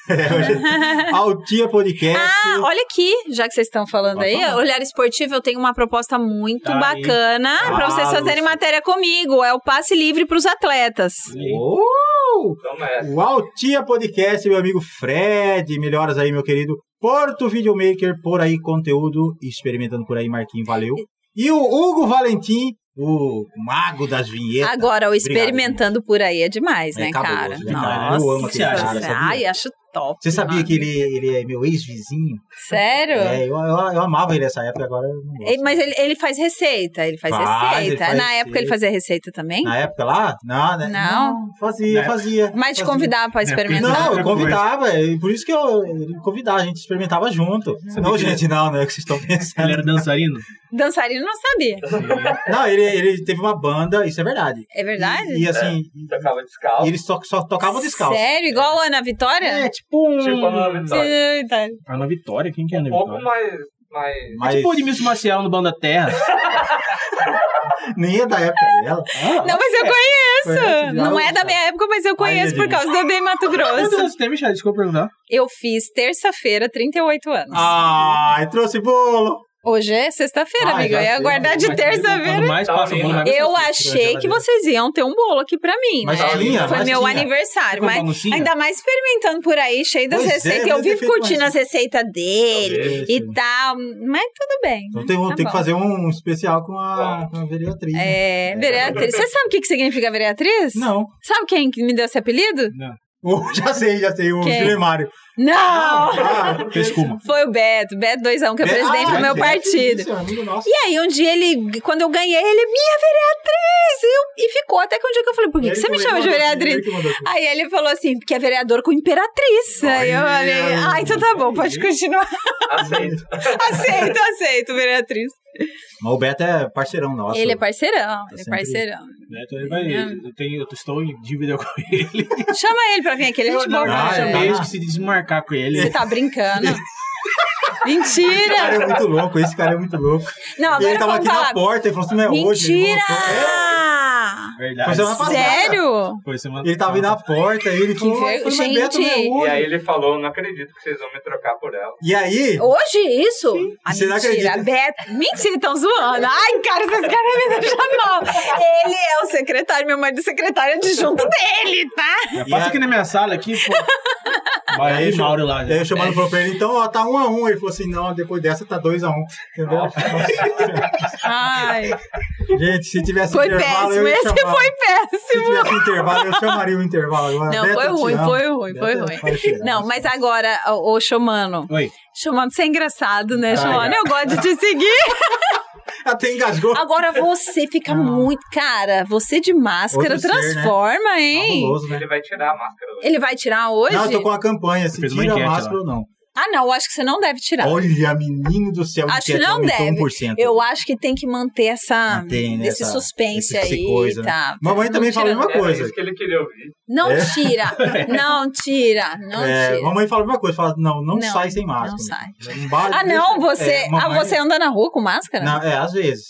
Au. você chora. Altia Podcast. Ah, olha aqui, já que vocês estão falando Pode aí, falar. Olhar Esportivo, eu tenho uma proposta muito Tá bacana pra vocês Ah, fazerem Lúcia. matéria comigo. É o passe livre pros atletas. Oh! Começa. O Altia Podcast, meu amigo Fred. Melhoras aí, meu querido. Porto Videomaker, por aí conteúdo. Experimentando por aí, Marquinhos, valeu. E o Hugo Valentim, o mago das vinhetas. Agora, o Obrigado, experimentando por aí é demais, É né, cara? cara? Nossa, Eu amo aquele cara, Ai, acho top. Você sabia mano. que ele, ele é meu ex-vizinho? Sério? É, eu, eu, eu amava ele nessa época, agora eu não gosto. Ele- mas ele, ele faz receita, ele faz, Faz, receita. ele faz Na época ele receita. fazia receita também? Na época lá? Não, né? Não. fazia, Né? fazia. Mas te convidar pra É, porque experimentar? Não, eu convidava, e por isso que eu, ele convidava, a gente experimentava junto. Não, gente, não, não é o que vocês estão pensando. Ele era dançarino? Dançarino não sabia. Não, ele, ele teve uma banda, isso é verdade. É verdade? E, e assim, Tocava e descalço. eles só, só tocavam descalço. Sério? Igual a Ana Vitória? É, tipo um... Tipo a Ana Vitória. Eita. Ana Vitória? Quem que é a Um Ana pouco Vitória? mais. mais... Mas Tipo o Edmilson Maciel no Banda Terra. nem é da época dela. Não, mas eu conheço. Não é da minha época, mas eu conheço por causa do Bem Mato Quantos Grosso. anos tem, Michel? Desculpa perguntar. Eu fiz terça-feira, 38 anos. Ai, trouxe bolo. Hoje é sexta-feira, Ah, amigo. Eu ia sei. guardar de terça-feira. Eu achei que vocês iam ter um bolo aqui pra mim, Mas né? tinha, Foi mas meu tinha. aniversário, mas ainda mais experimentando por aí, cheio das Pois é, receitas. eu mas ter vivo curtindo as receitas dele Isso. e tal. Mas tudo bem. Então tem, Tá tem que fazer um especial com a, com a vereatriz. né? É, vereatriz. Você sabe o que significa vereatriz? Não. Sabe quem que me deu esse apelido? Não. Oh, já sei, já sei, o Quem? Não! Ah? Foi o Beto, Beto 2 que é presidente ah, do meu Beto, partido. isso, nosso. E aí, um dia ele, quando eu ganhei, ele, minha vereatriz! E, eu- e ficou até que um dia que eu falei, por que, que você me que chama de vereatriz? que. Aí ele falou assim, porque é vereador com imperatriz. Aí eu falei, ah, então tá bom, pode continuar. Aceito. aceito, aceito, vereatriz. Mas o Beto é parceirão nosso. Ele é parceirão, ele é sempre- parceirão. Né, Então ele vai. Eu, tenho, eu estou em dívida com ele. Chama ele pra vir aqui, ele é gente boa. Ah, é. chamei, esqueci de desmarcar com ele. Você tá brincando. Esse cara Mentira! é muito louco, esse cara é muito louco. Não, E agora ele tava aqui falar. na porta e falou assim: não é hoje. Ele Mentira! Verdade. Foi semana passada. Sério? Foi semana É, ele tava aí na porta e ele Que falou: ver- "Ai, foi, não é Gente. hoje." E aí ele falou, não acredito que vocês vão me trocar por ela. E aí, Hoje isso? Ah, Você não mentira, acredita? Beto. Mentira, estão zoando. Ai, cara, esses caras me deixam mal. Ele é o secretário, meu marido é secretário adjunto dele, tá? Já Passa aqui na minha sala aqui, pô. Vai Aí Mauro lá. Daí eu chamando falou pra ele, então, ó, tá um a um. Ele falou assim, não, depois dessa tá dois a um. Entendeu? Ai, Gente, se tivesse foi intervalo, péssimo. eu ia Esse chamar. foi Se péssimo. tivesse intervalo, eu chamaria o intervalo agora. Não, Beto, foi ruim, amo. foi ruim, foi ruim. vai cheirar. Não, mas agora, ô ô, Xomano. Oi. Xomano, você é engraçado, né, Ah, Xomano? é. Eu gosto de te seguir. Até engasgou. Agora você fica Ah. muito. Cara, você de máscara Outro ser, né? transforma, hein? Fabuloso, né? Ele vai tirar a máscara hoje. Ele vai tirar hoje? Não, eu tô com a campanha, se tira a máscara lá. ou não. Ah, não, eu acho que você não deve tirar. Olha, menino do céu, Acho que não deve. 1%. Eu acho que tem que manter essa, Mantém, né, esse essa- suspense esse- aí, coisa, né? tá? Mamãe Não também fala a tira, mesma Era coisa. isso que ele queria ouvir. Não É. tira, não tira, não É, tira. mamãe fala a mesma coisa, fala, não, não, Não, sai sem máscara. não sai. Ah, não, você, é, mamãe- ah, você anda na rua com máscara? Não, é, às vezes.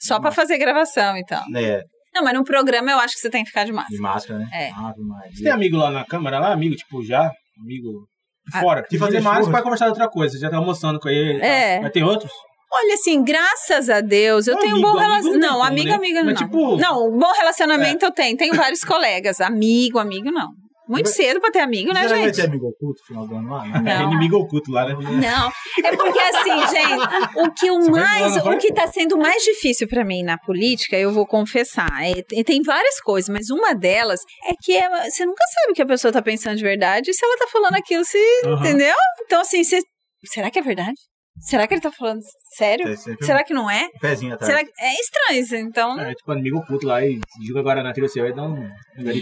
Só pra fazer gravação, então. É, Não, mas no programa eu acho que você tem que ficar de máscara. de máscara, né? É. Maria. Você tem amigo lá na câmara, lá? Amigo, tipo, já? Amigo de Ah, fora? de fazer Fazer mais churras? vai conversar de outra coisa. Você já tá almoçando com ele. tal. É. Mas tem outros? Olha, assim, graças a Deus, eu Não, tenho um amigo, bom amigo relacionamento. não Não, como, amiga, né? amiga, não. Mas, tipo- Não, bom relacionamento eu tenho. Tenho vários colegas. Amigo, amigo, não. Muito cedo pra ter amigo, né, Você vai gente? ter amigo oculto no final do ano lá? Não. É inimigo oculto lá, né? Não, é porque assim, gente, o que o mais, o que tá sendo mais difícil pra mim na política, eu vou confessar, é, tem- várias coisas, mas uma delas é que é- você nunca sabe o que a pessoa tá pensando de verdade, e se ela tá falando aquilo, se, Aham. entendeu? Então assim, você, será que é verdade? Será que ele tá falando sério? É Será que não é? um pezinho atrás. Será que é estranho, isso, então É tipo inimigo oculto lá e agora na trilha, você vai dar um...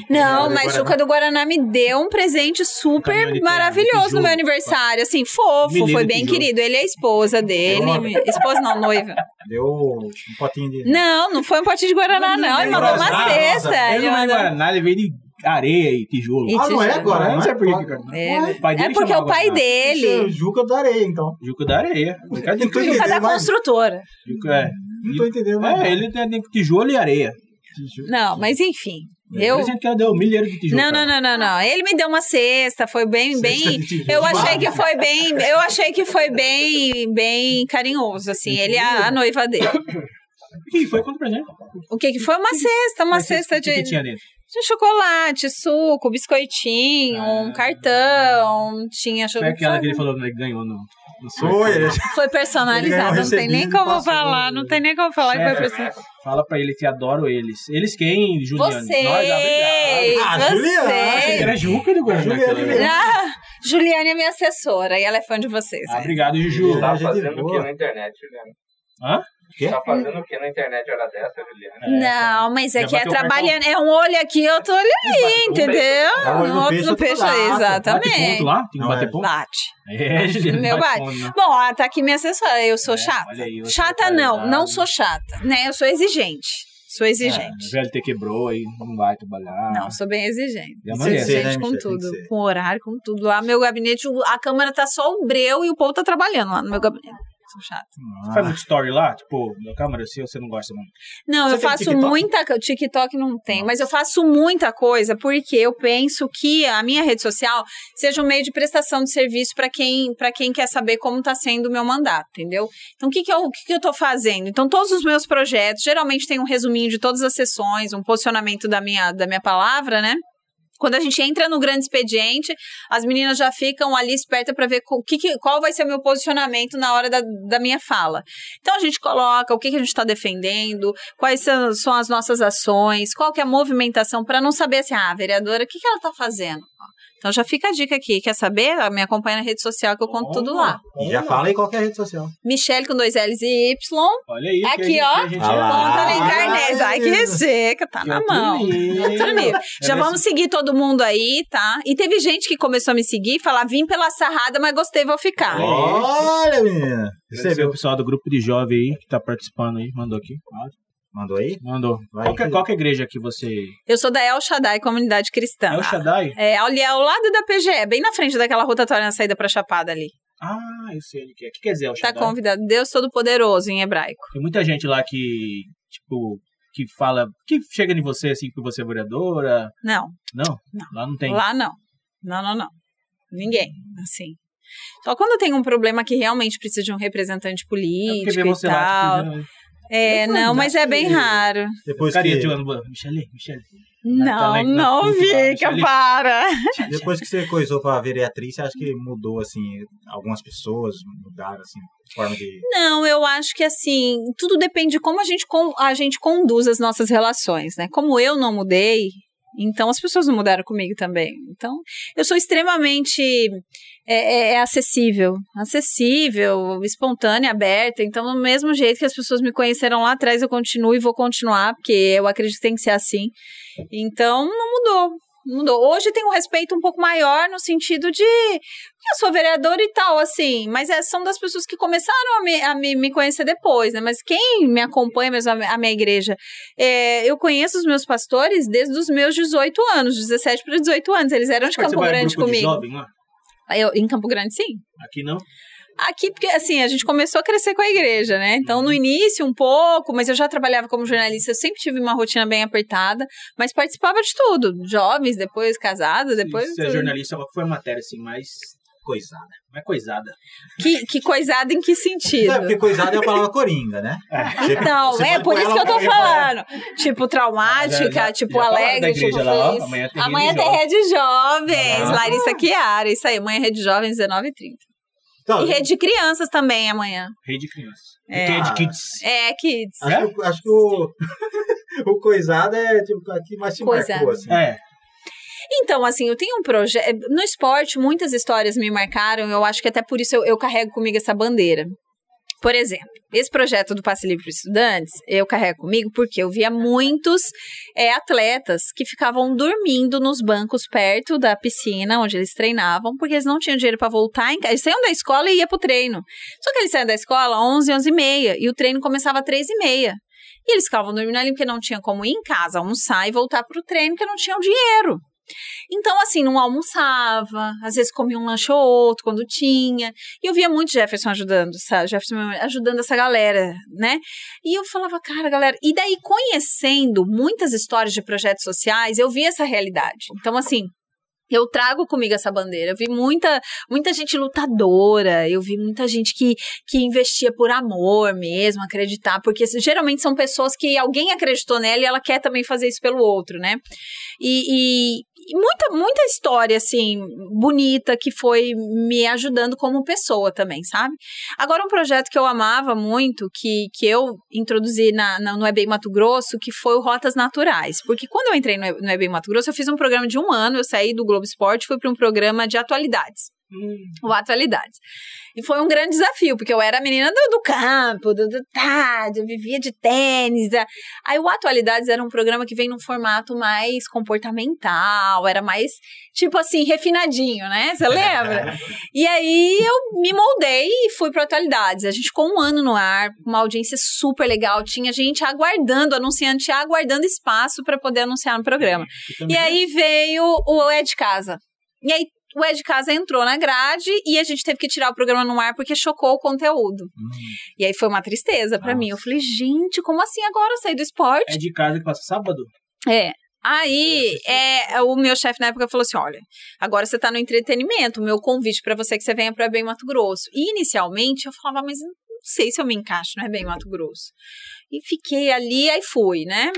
Não, Guaraná. mas Juca do Guaraná me deu um presente super terra, maravilhoso no tijolo. meu aniversário. Assim, fofo, Menino foi bem querido. Ele é a esposa dele. Eu- Esposa não, noiva. Deu um potinho de... Não, não foi um potinho de Guaraná, não. Ele não, mandou não, uma cesta. Ele Ele é mandou... Guaraná, ele veio de areia e tijolo. E Ah, não é tijolo. agora? Não Não sei é? por que que- É, O pai é dele porque é o chamava pai. Isso é dele. Juca da areia, então. Juca da areia. Tô Juca da mas- construtora. Juca é. Não tô entendendo mais. É, ele tem tijolo e areia. Não, mas enfim. Eu... Presente que ela deu, um milheiro de tijolo. Não, não, não, não, não. Ele me deu uma cesta, foi bem, bem. Cesta de tijolo. Eu achei que foi bem, eu achei que foi bem, bem carinhoso, assim. Ele é a, a noiva dele. O que foi? Conta pra gente. O que que foi? Uma cesta, uma Mas cesta O que, de, tinha dentro? De chocolate, suco, biscoitinho, um Ah. cartão, tinha Foi chocolate. aquela que ele falou que ganhou no. Foi, ele... Foi personalizado, não tem nem como falar, não tem nem como falar que foi personalizado. Fala pra ele que adoro eles. Eles quem, Juliano? Vocês! Nós, obrigado. Ah, que Vocês! era Juca do aquela- mesmo. Ah, Juliane é minha assessora e ela é fã de vocês. Ah, né? obrigado, Juju. Juliana. Tá fazendo o que na internet, Juliana? Hã? Quê? Tá fazendo o que na internet hora dessa, Juliana? Não, mas é Já que é trabalhando. É um olho aqui, outro olho ali, entendeu? É um olho no outro peixe, no outro peixe, gato. Bate exatamente. ponto lá? Tem que bater é. ponto? Bate. É, Juliano. Meu bate bate. ponto, né? Bom, ah, tá aqui minha assessora. Eu sou É, chata. aí, chata tá não, não sou chata, né? Eu sou exigente. Sou É, exigente. o VLT quebrou aí, não vai trabalhar. Não, sou bem exigente. E a Sou mulher? exigente né, com tudo. Com horário, com tudo. Lá meu gabinete, a câmera tá só o breu e o povo tá trabalhando lá no meu gabinete. Sou chata. Você faz muito story lá? Tipo, na câmera assim, ou você não gosta muito? Não, Você eu faço TikTok? muita. co- TikTok não tem, mas eu faço muita coisa porque eu penso que a minha rede social seja um meio de prestação de serviço para quem, pra quem quer saber como está sendo o meu mandato, entendeu? Então, o que, que, eu, o que, que eu tô fazendo? Então, todos os meus projetos, geralmente tem um resuminho de todas as sessões, um posicionamento da minha, da minha palavra, né? Quando a gente entra no grande expediente, as meninas já ficam ali espertas para ver que que- qual vai ser o meu posicionamento na hora da, da minha fala. Então a gente coloca o que, que a gente está defendendo, quais são, são as nossas ações, qual que é a movimentação, para não saber assim, ah, a vereadora, o que, que ela está fazendo? Então já fica a dica aqui, quer saber? Me acompanha na rede social que eu conto tudo lá. E já fala em qualquer rede social. Michelle com dois L's e Y, Olha aí. Aqui, ó. lá. conta na internet. Ai, que seca, tá Que na mão. nível. Outro nível. Já É vamos seguir todo mundo aí, tá? E teve gente que começou a me seguir, falar, vim pela sarrada, mas gostei, vou ficar. Olha, menina. Você viu? o pessoal do grupo de jovem aí que tá participando aí. Mandou aqui. Mandou aí? Mandou. Vai, qual, que, filho. qual que é a igreja que você. Eu sou da El Shaddai Comunidade Cristã. É o Shaddai? É, ali ao lado da PGE, bem na frente daquela rotatória na saída pra Chapada ali. Ah, eu sei onde que é. O que quer dizer o Tá Shaddai? convidado. Deus Todo-Poderoso em hebraico. Tem muita gente lá que, tipo, que fala. Que chega em você assim que você é vereadora. Não, Não? Não. Lá não tem. lá não. Não, não, não. Ninguém, assim. Só quando tem um problema que realmente precisa de um representante É porque político vê e você lá. tal. Tipo, É, falei, não, mas é bem raro. Depois Ficaria que... tirando. Michele, Michele. Não, na não fica, para. Depois que você coisou pra vereatriz, você acha que mudou, assim, algumas pessoas mudaram, assim, forma de... Não, eu acho que assim, tudo depende de como a gente, con- a gente conduz as nossas relações, né? Como eu não mudei, então as pessoas não mudaram comigo também. Então, eu sou extremamente é, é- é acessível, acessível, espontânea, aberta. Então, do mesmo jeito que as pessoas me conheceram lá atrás, eu continuo e vou continuar, porque eu acredito que tem que ser assim. Então, não mudou. não Mudou. Hoje tem um respeito um pouco maior no sentido de que eu sou vereadora e tal, assim, mas é, são das pessoas que começaram a, me, a me, me conhecer depois, né? Mas quem me acompanha mesmo, a, a minha igreja, é, eu conheço os meus pastores desde os meus 18 anos, 17 para 18 anos. Eles eram de Campo Grande grupo de comigo. jovem lá? Eu, em Campo Grande, sim. Aqui não? Aqui, porque assim, a gente começou a crescer com a igreja, né? Então, no início, um pouco, mas eu já trabalhava como jornalista, eu sempre tive uma rotina bem apertada, mas participava de tudo. Jovens, depois casada, depois. Você é jornalista, qual foi a matéria assim mais coisada? Mais coisada. Que, que coisada em que sentido? É, porque coisada é a palavra coringa, né? Você- Então, você é por isso que eu tô pra falar. falando. Tipo, traumática, Já- já- tipo, já alegre, tipo, lá, ó, amanhã tem Amanhã rede tem rede jovens, Ah. Larissa Chiara, isso aí, amanhã rede jovens, 19h30. Então, E rede de crianças também amanhã. Rei de criança. É. É. Tem a de Ah. kids. É, kids. Acho, que, acho que o, o coisado é tipo a que mais te Coisado. marcou, assim. É. Então, assim, eu tenho um projeto. No esporte, muitas histórias me marcaram. Eu acho que até por isso eu, eu carrego comigo essa bandeira. Por exemplo, esse projeto do Passe Livre para Estudantes, eu carrego comigo porque eu via muitos é, atletas que ficavam dormindo nos bancos perto da piscina onde eles treinavam, porque eles não tinham dinheiro para voltar em. Eles saíam da escola e iam pro treino. Só que eles saíam da escola 11, 11 e meia, e o treino começava às 3 e meia. E eles ficavam dormindo ali porque não tinha como ir em casa, almoçar e voltar pro treino, porque não tinham dinheiro. Então, assim, não almoçava, às vezes comia um lanche ou outro quando tinha. E eu via muito Jefferson ajudando, sabe? Jefferson ajudando essa galera, né? E eu falava, cara, galera. E daí, conhecendo muitas histórias de projetos sociais, eu vi essa realidade. Então, assim. Eu trago comigo essa bandeira. Eu vi muita, muita gente lutadora, eu vi muita gente que, que investia por amor mesmo, acreditar, porque geralmente são pessoas que alguém acreditou nela e ela quer também fazer isso pelo outro, né? E, e, e muita, muita história, assim, bonita que foi me ajudando como pessoa também, sabe? Agora, um projeto que eu amava muito, que, que eu introduzi na, na, no EBEI Mato Grosso, que foi o Rotas Naturais. Porque quando eu entrei no, no EBEI Mato Grosso, eu fiz um programa de um ano, eu saí do Globo Esporte fui para um programa de atualidades. O Atualidades. E foi um grande desafio, porque eu era a menina do, do campo, do, do tarde, eu vivia de tênis. da- Aí o Atualidades era um programa que vem num formato mais comportamental, era mais, tipo assim, refinadinho, né? Você lembra? e aí eu me moldei e fui para Atualidades. A gente ficou um ano no ar, uma audiência super legal, tinha gente aguardando, anunciante aguardando espaço para poder anunciar no programa. Que também E aí veio o É de Casa. E aí o É de Casa entrou na grade e a gente teve que tirar o programa no ar porque chocou o conteúdo. Hum. E aí foi uma tristeza pra Nossa. mim. Eu falei, gente, como assim agora eu saí do esporte? É de casa que passa sábado? É. Aí, é, o meu chefe na época falou assim: olha, agora você tá no entretenimento, o meu convite pra você é que você venha pra Bem Mato Grosso. E inicialmente eu falava, mas não sei se eu me encaixo, não é Bem Mato Grosso. E fiquei ali, aí fui, né?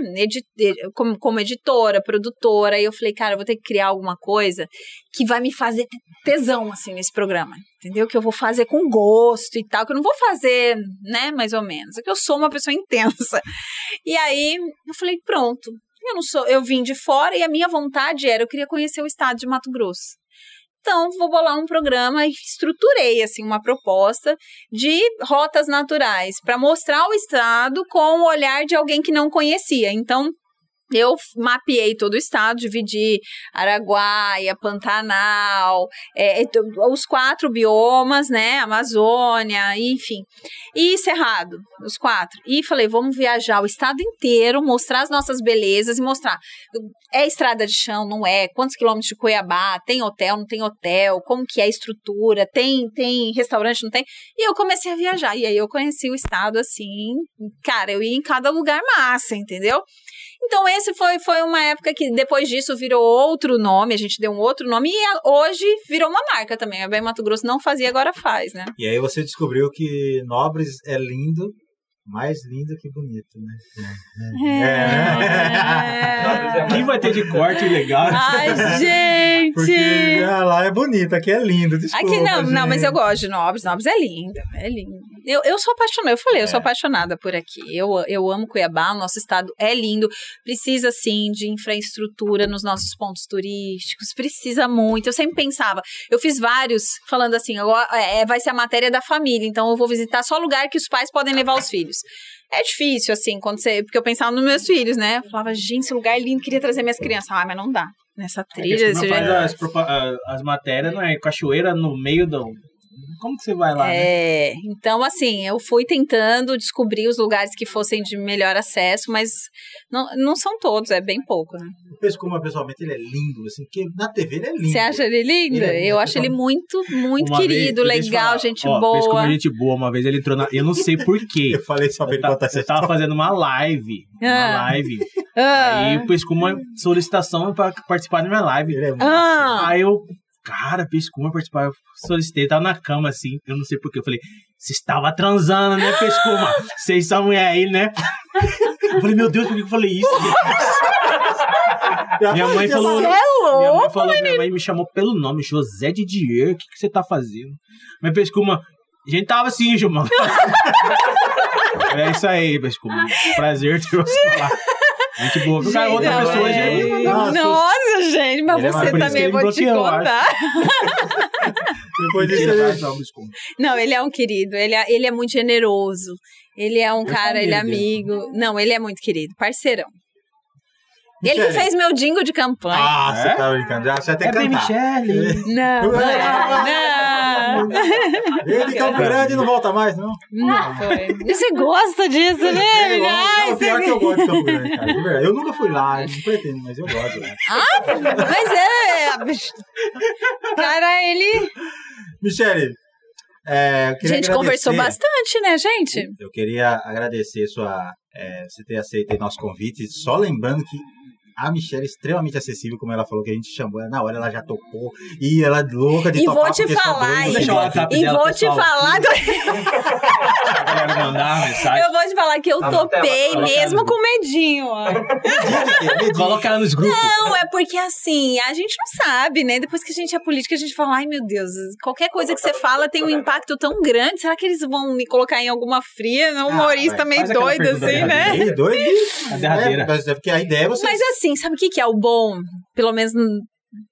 Como, como editora, produtora, aí eu falei, cara, eu vou ter que criar alguma coisa que vai me fazer tesão, assim, nesse programa, entendeu? Que eu vou fazer com gosto e tal, que eu não vou fazer, né, mais ou menos. É que eu sou uma pessoa intensa. E aí, eu falei, pronto. Eu não sou, eu vim de fora e a minha vontade era, eu queria conhecer o estado de Mato Grosso. Então, vou bolar um programa e estruturei assim uma proposta de rotas naturais para mostrar o estado com o olhar de alguém que não conhecia. Então, eu mapeei todo o estado, dividi Araguaia, Pantanal, é, é, os quatro biomas, né? Amazônia, enfim. E Cerrado, os quatro. E falei, vamos viajar o estado inteiro, mostrar as nossas belezas e mostrar. É estrada de chão, não é? Quantos quilômetros de Cuiabá? Tem hotel, não tem hotel? Como que é a estrutura? Tem, tem restaurante, não tem? E eu comecei a viajar. E aí eu conheci o estado assim, cara, eu ia em cada lugar massa, entendeu? Então, esse foi, foi uma época que depois disso virou outro nome, a gente deu um outro nome, e hoje virou uma marca também. A Bem Mato Grosso não fazia, agora faz, né? E aí você descobriu que Nobres é lindo Mais lindo que bonito, né? É. Quem vai ter de corte legal? Ai, gente! Porque ah, lá é bonito, aqui é lindo. Desculpa, Aqui não, não, mas eu gente. gosto de Nobres. Nobres é lindo, é lindo. Eu, eu sou apaixonada, eu falei, eu sou É. apaixonada por aqui. Eu, eu amo Cuiabá, o nosso estado é lindo. Precisa, sim, de infraestrutura nos nossos pontos turísticos. Precisa muito. Eu sempre pensava, eu fiz vários falando assim, agora, é, vai ser a matéria da família, então eu vou visitar só lugar que os pais podem levar os filhos. É difícil, assim, quando você. Porque eu pensava nos meus filhos, né? Eu falava, gente, esse lugar é lindo, queria trazer minhas crianças. Ah, mas não dá. Nessa É trilha, jeito. faz as, as matérias, não é? Cachoeira no meio do. Como que você vai lá, né? É, então assim, eu fui tentando descobrir os lugares que fossem de melhor acesso, mas não, não são todos, é bem pouco, né? O Pescuma, pessoalmente, ele é lindo, assim, porque na TV ele é lindo. Você acha ele lindo? Ele é lindo, eu acho ele muito, muito Uma vez- querido, eu legal, falar, gente ó, Fez como boa. gente boa. Uma vez ele entrou na. Eu não sei porquê. Eu falei só pra ele ta- contar essa eu tava fazendo uma live. Uma Ah. live. Ah, Aí o Pescuma solicitação pra participar da minha live. Ele é ah, Aí eu, cara, Pescuma participar, eu solicitei, tava na cama assim, eu não sei porquê. Eu falei, você estava transando, né, Pescuma? Vocês são mulher aí, né? Eu falei, meu Deus, por que eu falei isso? Minha mãe falou. Você é Minha mãe, louco, falou, minha mãe me chamou pelo nome, José Didier, o que, que você tá fazendo? Mas Pescuma, a gente tava assim, Gilmar. é isso aí, Pescuma. Prazer ter você lá. Gente boa. Cara, outra Gente, pessoa já é. Nossa, Gente, mas Ele é você isso também vou te contar. Depois disso, ele... não. Não, ele é um querido, ele é, ele é muito generoso. Ele é um Eu cara, ele é amigo. Não, ele é muito querido, parceirão. Ele que fez meu jingle de campanha. Ah, você É? tá brincando. Já você até É cantar. Michele. Não, não, é, não. Ele em Campo Grande não volta mais, não. Não foi. Você gosta disso, né? Ai, não, pior que eu gosto de Campo Grande, cara. de. Eu nunca fui lá, eu não pretendo, mas eu gosto. Né? Mas é. Cara, ele. Michele, é, A gente conversou agradecer- bastante, né, gente? Eu queria agradecer sua, é, você ter aceito nosso convite. Só lembrando que a Michelle é extremamente acessível, como ela falou que a gente chamou ela na hora, ela já topou. E ela é louca de E topar vou te falar, e vou, e dela, vou te falar. Eu vou te falar que eu Tá na tela, topei coloca mesmo com medinho, ó. Coloca ela nos grupos. Não, é porque assim, a gente não sabe, né? Depois que a gente é política, a gente fala, ai meu Deus, qualquer coisa que você fala tem um impacto tão grande. Será que eles vão me colocar em alguma fria? Um humorista vai, meio doido, assim, né? doido? A derradeira. É, mas é porque a ideia é você. Mas assim, sabe o que, que é o bom? Pelo menos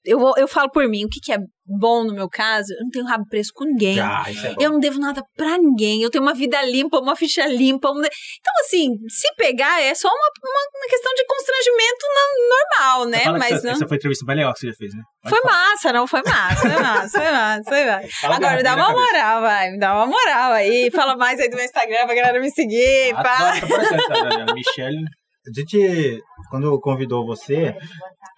eu, vou- eu falo por mim, o que, que é bom no meu caso? Eu não tenho rabo preso com ninguém. Ah, é. Eu não devo nada pra ninguém. Eu tenho uma vida limpa, uma ficha limpa. um- Então, assim, se pegar é só uma, uma, questão de constrangimento normal, né? Mas essa, não. essa foi a entrevista mais legal que você já fez, né? Pode Foi falar. massa, não foi massa, foi massa, foi massa, foi massa. Fala Agora, dá garrafinha uma cabeça. moral, vai, me dá uma moral aí. Fala mais aí do meu Instagram pra galera me seguir, pá. Adoro tá? Michelle. A gente, quando convidou você,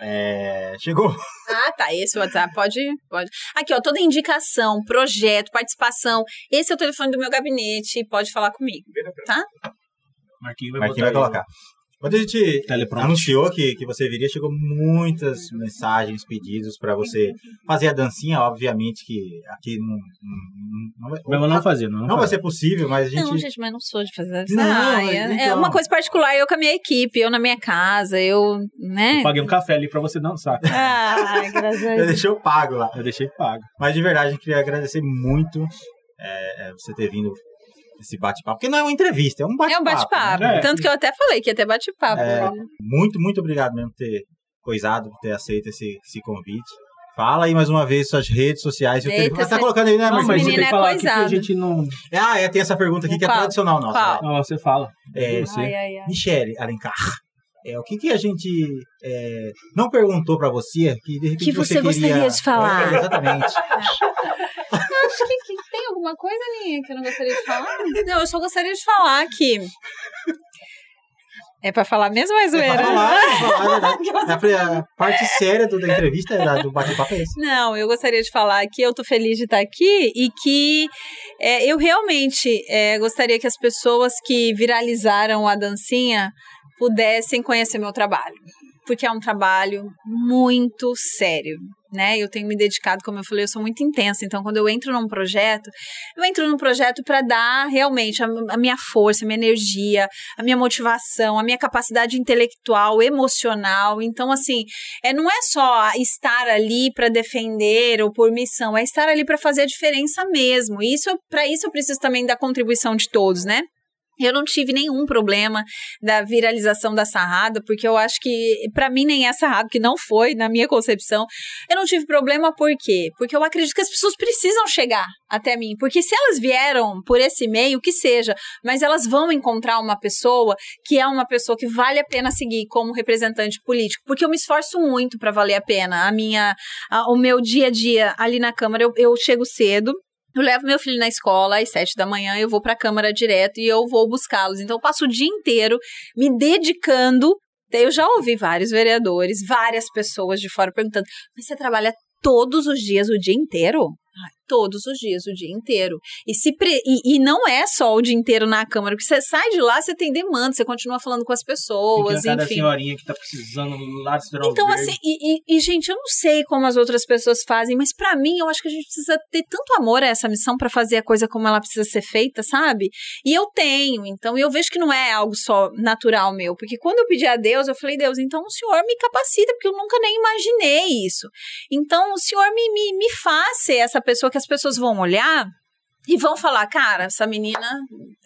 é, chegou. Ah, tá, esse WhatsApp pode, pode. Aqui, ó, toda indicação, projeto, participação. Esse é o telefone do meu gabinete, pode falar comigo, tá? Marquinhos vai Marquinhos vai aí colocar. Quando a gente anunciou que, que você viria, chegou muitas mensagens, pedidos para você fazer a dancinha. Obviamente que aqui não, não, não vai, Mas eu não fazer, não. não vai ser possível, mas a gente. Não, gente, mas não sou de fazer isso. Não, Ah, mas é, é então. uma coisa particular, eu com a minha equipe, eu na minha casa, eu, né? Eu paguei um café ali pra você dançar. Ai, graças a Eu deixei eu pago lá. Eu deixei pago. Mas de verdade, a gente queria agradecer muito é, é, você ter vindo esse bate-papo. Porque não é uma entrevista, é um bate-papo. É um bate-papo. né? Tanto que eu até falei que ia ter bate-papo. É. né? Muito, muito obrigado mesmo por ter coisado, por ter aceito esse, esse convite. Fala aí mais uma vez suas redes sociais. e o Eita, telefone. Tá cê- colocando aí, né, Marquinhos? mas você menino tem que é falar aqui que a gente não... Ah, é, tem essa pergunta aqui que é Qual? tradicional nossa. Qual? Não, você fala. É, Você. Ai, ai, ai. Michele Alencar. É, o que, que a gente é, não perguntou pra você que de repente Que você queria... gostaria de falar. É, exatamente. Acho que, que alguma coisa, Ninha, que eu não gostaria de falar. Não, eu só gostaria de falar que. É pra falar mesmo ou é É zoeira? pra falar, é pra falar, é verdade. A, a parte séria do, da entrevista, é da- do bate-papo é esse. Não, eu gostaria de falar que eu tô feliz de estar aqui e que é, eu realmente é, gostaria que as pessoas que viralizaram a dancinha pudessem conhecer meu trabalho. Porque é um trabalho muito sério, né? Eu tenho me dedicado, como eu falei, eu sou muito intensa. Então, quando eu entro num projeto, eu entro num projeto para dar realmente a, a, minha força, a minha energia, a minha motivação, a minha capacidade intelectual, emocional. Então, assim, é, não é só estar ali para defender ou por missão, é estar ali para fazer a diferença mesmo. Isso, para isso, eu preciso também da contribuição de todos, né? Eu não tive nenhum problema da viralização da sarrada, porque eu acho que, para mim, nem é sarrada, que não foi, na minha concepção. Eu não tive problema por quê? Porque eu acredito que as pessoas precisam chegar até mim. Porque se elas vieram por esse meio, que seja, mas elas vão encontrar uma pessoa que é uma pessoa que vale a pena seguir como representante político. Porque eu me esforço muito para valer a pena. A minha, a, o meu dia a dia ali na Câmara, eu, eu chego cedo, eu levo meu filho na escola às sete da manhã, eu vou para a Câmara direto e eu vou buscá-los. Então, eu passo o dia inteiro me dedicando. Eu já ouvi vários vereadores, várias pessoas de fora perguntando: mas você trabalha todos os dias, o dia inteiro? Todos os dias, o dia inteiro. E, se pre... e, e, não é só o dia inteiro na Câmara, porque você sai de lá, você tem demanda, você continua falando com as pessoas, tem enfim. senhorinha que tá precisando lá de Então, assim, e, e, e, gente, eu não sei como as outras pessoas fazem, mas para mim, eu acho que a gente precisa ter tanto amor a essa missão para fazer a coisa como ela precisa ser feita, sabe? E eu tenho, então, eu vejo que não é algo só natural meu, porque quando eu pedi a Deus, eu falei, Deus, então o Senhor me capacita, porque eu nunca nem imaginei isso. Então, o Senhor me, me, me faz ser essa pessoa que as pessoas vão olhar e vão falar, cara, essa menina,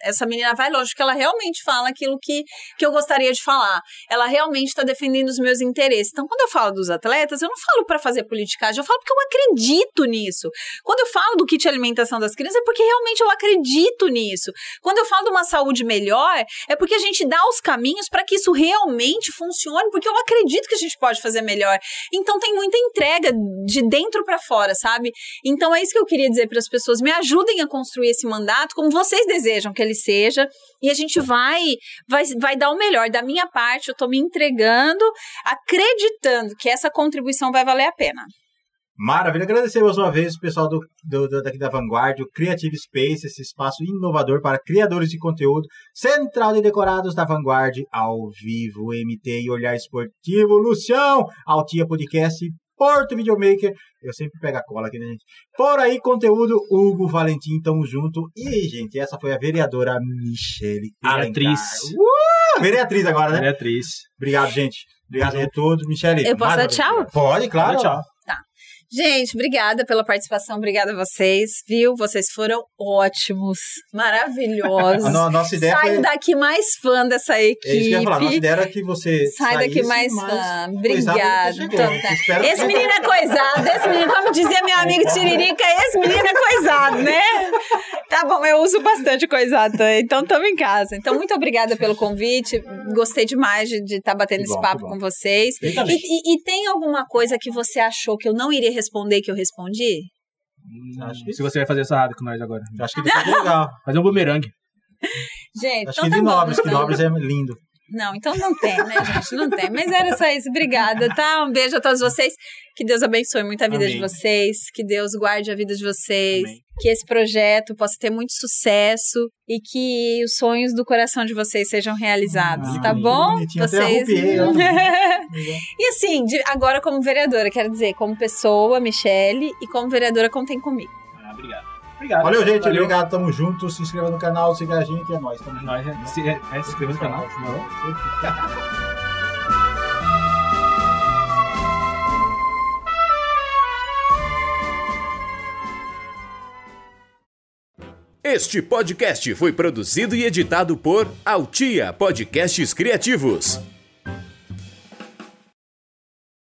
essa menina vai longe, porque ela realmente fala aquilo que, que eu gostaria de falar. Ela realmente está defendendo os meus interesses. Então, quando eu falo dos atletas, eu não falo para fazer politicagem, eu falo porque eu acredito nisso. Quando eu falo do kit alimentação das crianças, é porque realmente eu acredito nisso. Quando eu falo de uma saúde melhor, é porque a gente dá os caminhos para que isso realmente funcione, porque eu acredito que a gente pode fazer melhor. Então, tem muita entrega de dentro para fora, sabe? Então, é isso que eu queria dizer para as pessoas. Me ajudem a construir esse mandato como vocês desejam que ele seja. E a gente vai, vai, vai dar o melhor. Da minha parte, eu estou me entregando, acreditando que essa contribuição vai valer a pena. Maravilha, agradecer mais uma vez o pessoal do, do, daqui da Vanguard, o Creative Space, esse espaço inovador para criadores de conteúdo, Central de Decorados da Vanguard, ao vivo, MT e Olhar Esportivo, Lucião, Altia Podcast, Porto Videomaker. Eu sempre pego a cola aqui, né, gente? Por aí, conteúdo, Hugo Valentim, tamo junto. E, gente, essa foi a vereadora Michele Vereatriz. Uh! Vereatriz agora, né? Vereatriz. Obrigado, gente. Obrigado a todos. Michele. Eu posso dar tchau? Pode, claro. Tchau. Gente, obrigada pela participação, obrigada a vocês, viu? Vocês foram ótimos, maravilhosos. A nossa ideia Saio foi... daqui mais fã dessa equipe. É isso que eu ia falar, nossa ideia era que você Sai daqui mais fã, obrigada. Então, esse menino é coisado, esse menino, como dizia meu amigo Tiririca, esse menino é coisado, né? Tá bom, eu uso bastante coisado então estamos em casa. Então, muito obrigada pelo convite, gostei demais de estar tá batendo Que esse bom, papo com vocês. E, e- e tem alguma coisa que você achou que eu não iria responder que eu respondi? Acho que- Se você vai fazer essa rada com nós agora. Acho que foi legal. Fazer um bumerangue. Gente, Acho então que tá de bom, Nobres, que então- Nobres é lindo. Não, então não tem, né, gente? Não tem. Mas era só isso. Obrigada, tá? Um beijo a todos vocês. Que Deus abençoe muito a vida Amém. de vocês. Que Deus guarde a vida de vocês. Amém. Que esse projeto possa ter muito sucesso e que os sonhos do coração de vocês sejam realizados, Ah, tá bom? Vocês. e assim, agora como vereadora, quero dizer, como pessoa, Michele, e como vereadora, contem comigo. Ah, obrigado. Obrigado. Valeu, gente. Valeu. Obrigado. Tamo junto. Se inscreva no canal, siga a gente. É nóis. Tamo junto. Nós, é, se, é, é, se inscreva no canal. Não. Este podcast foi produzido e editado por Altia Podcasts Criativos.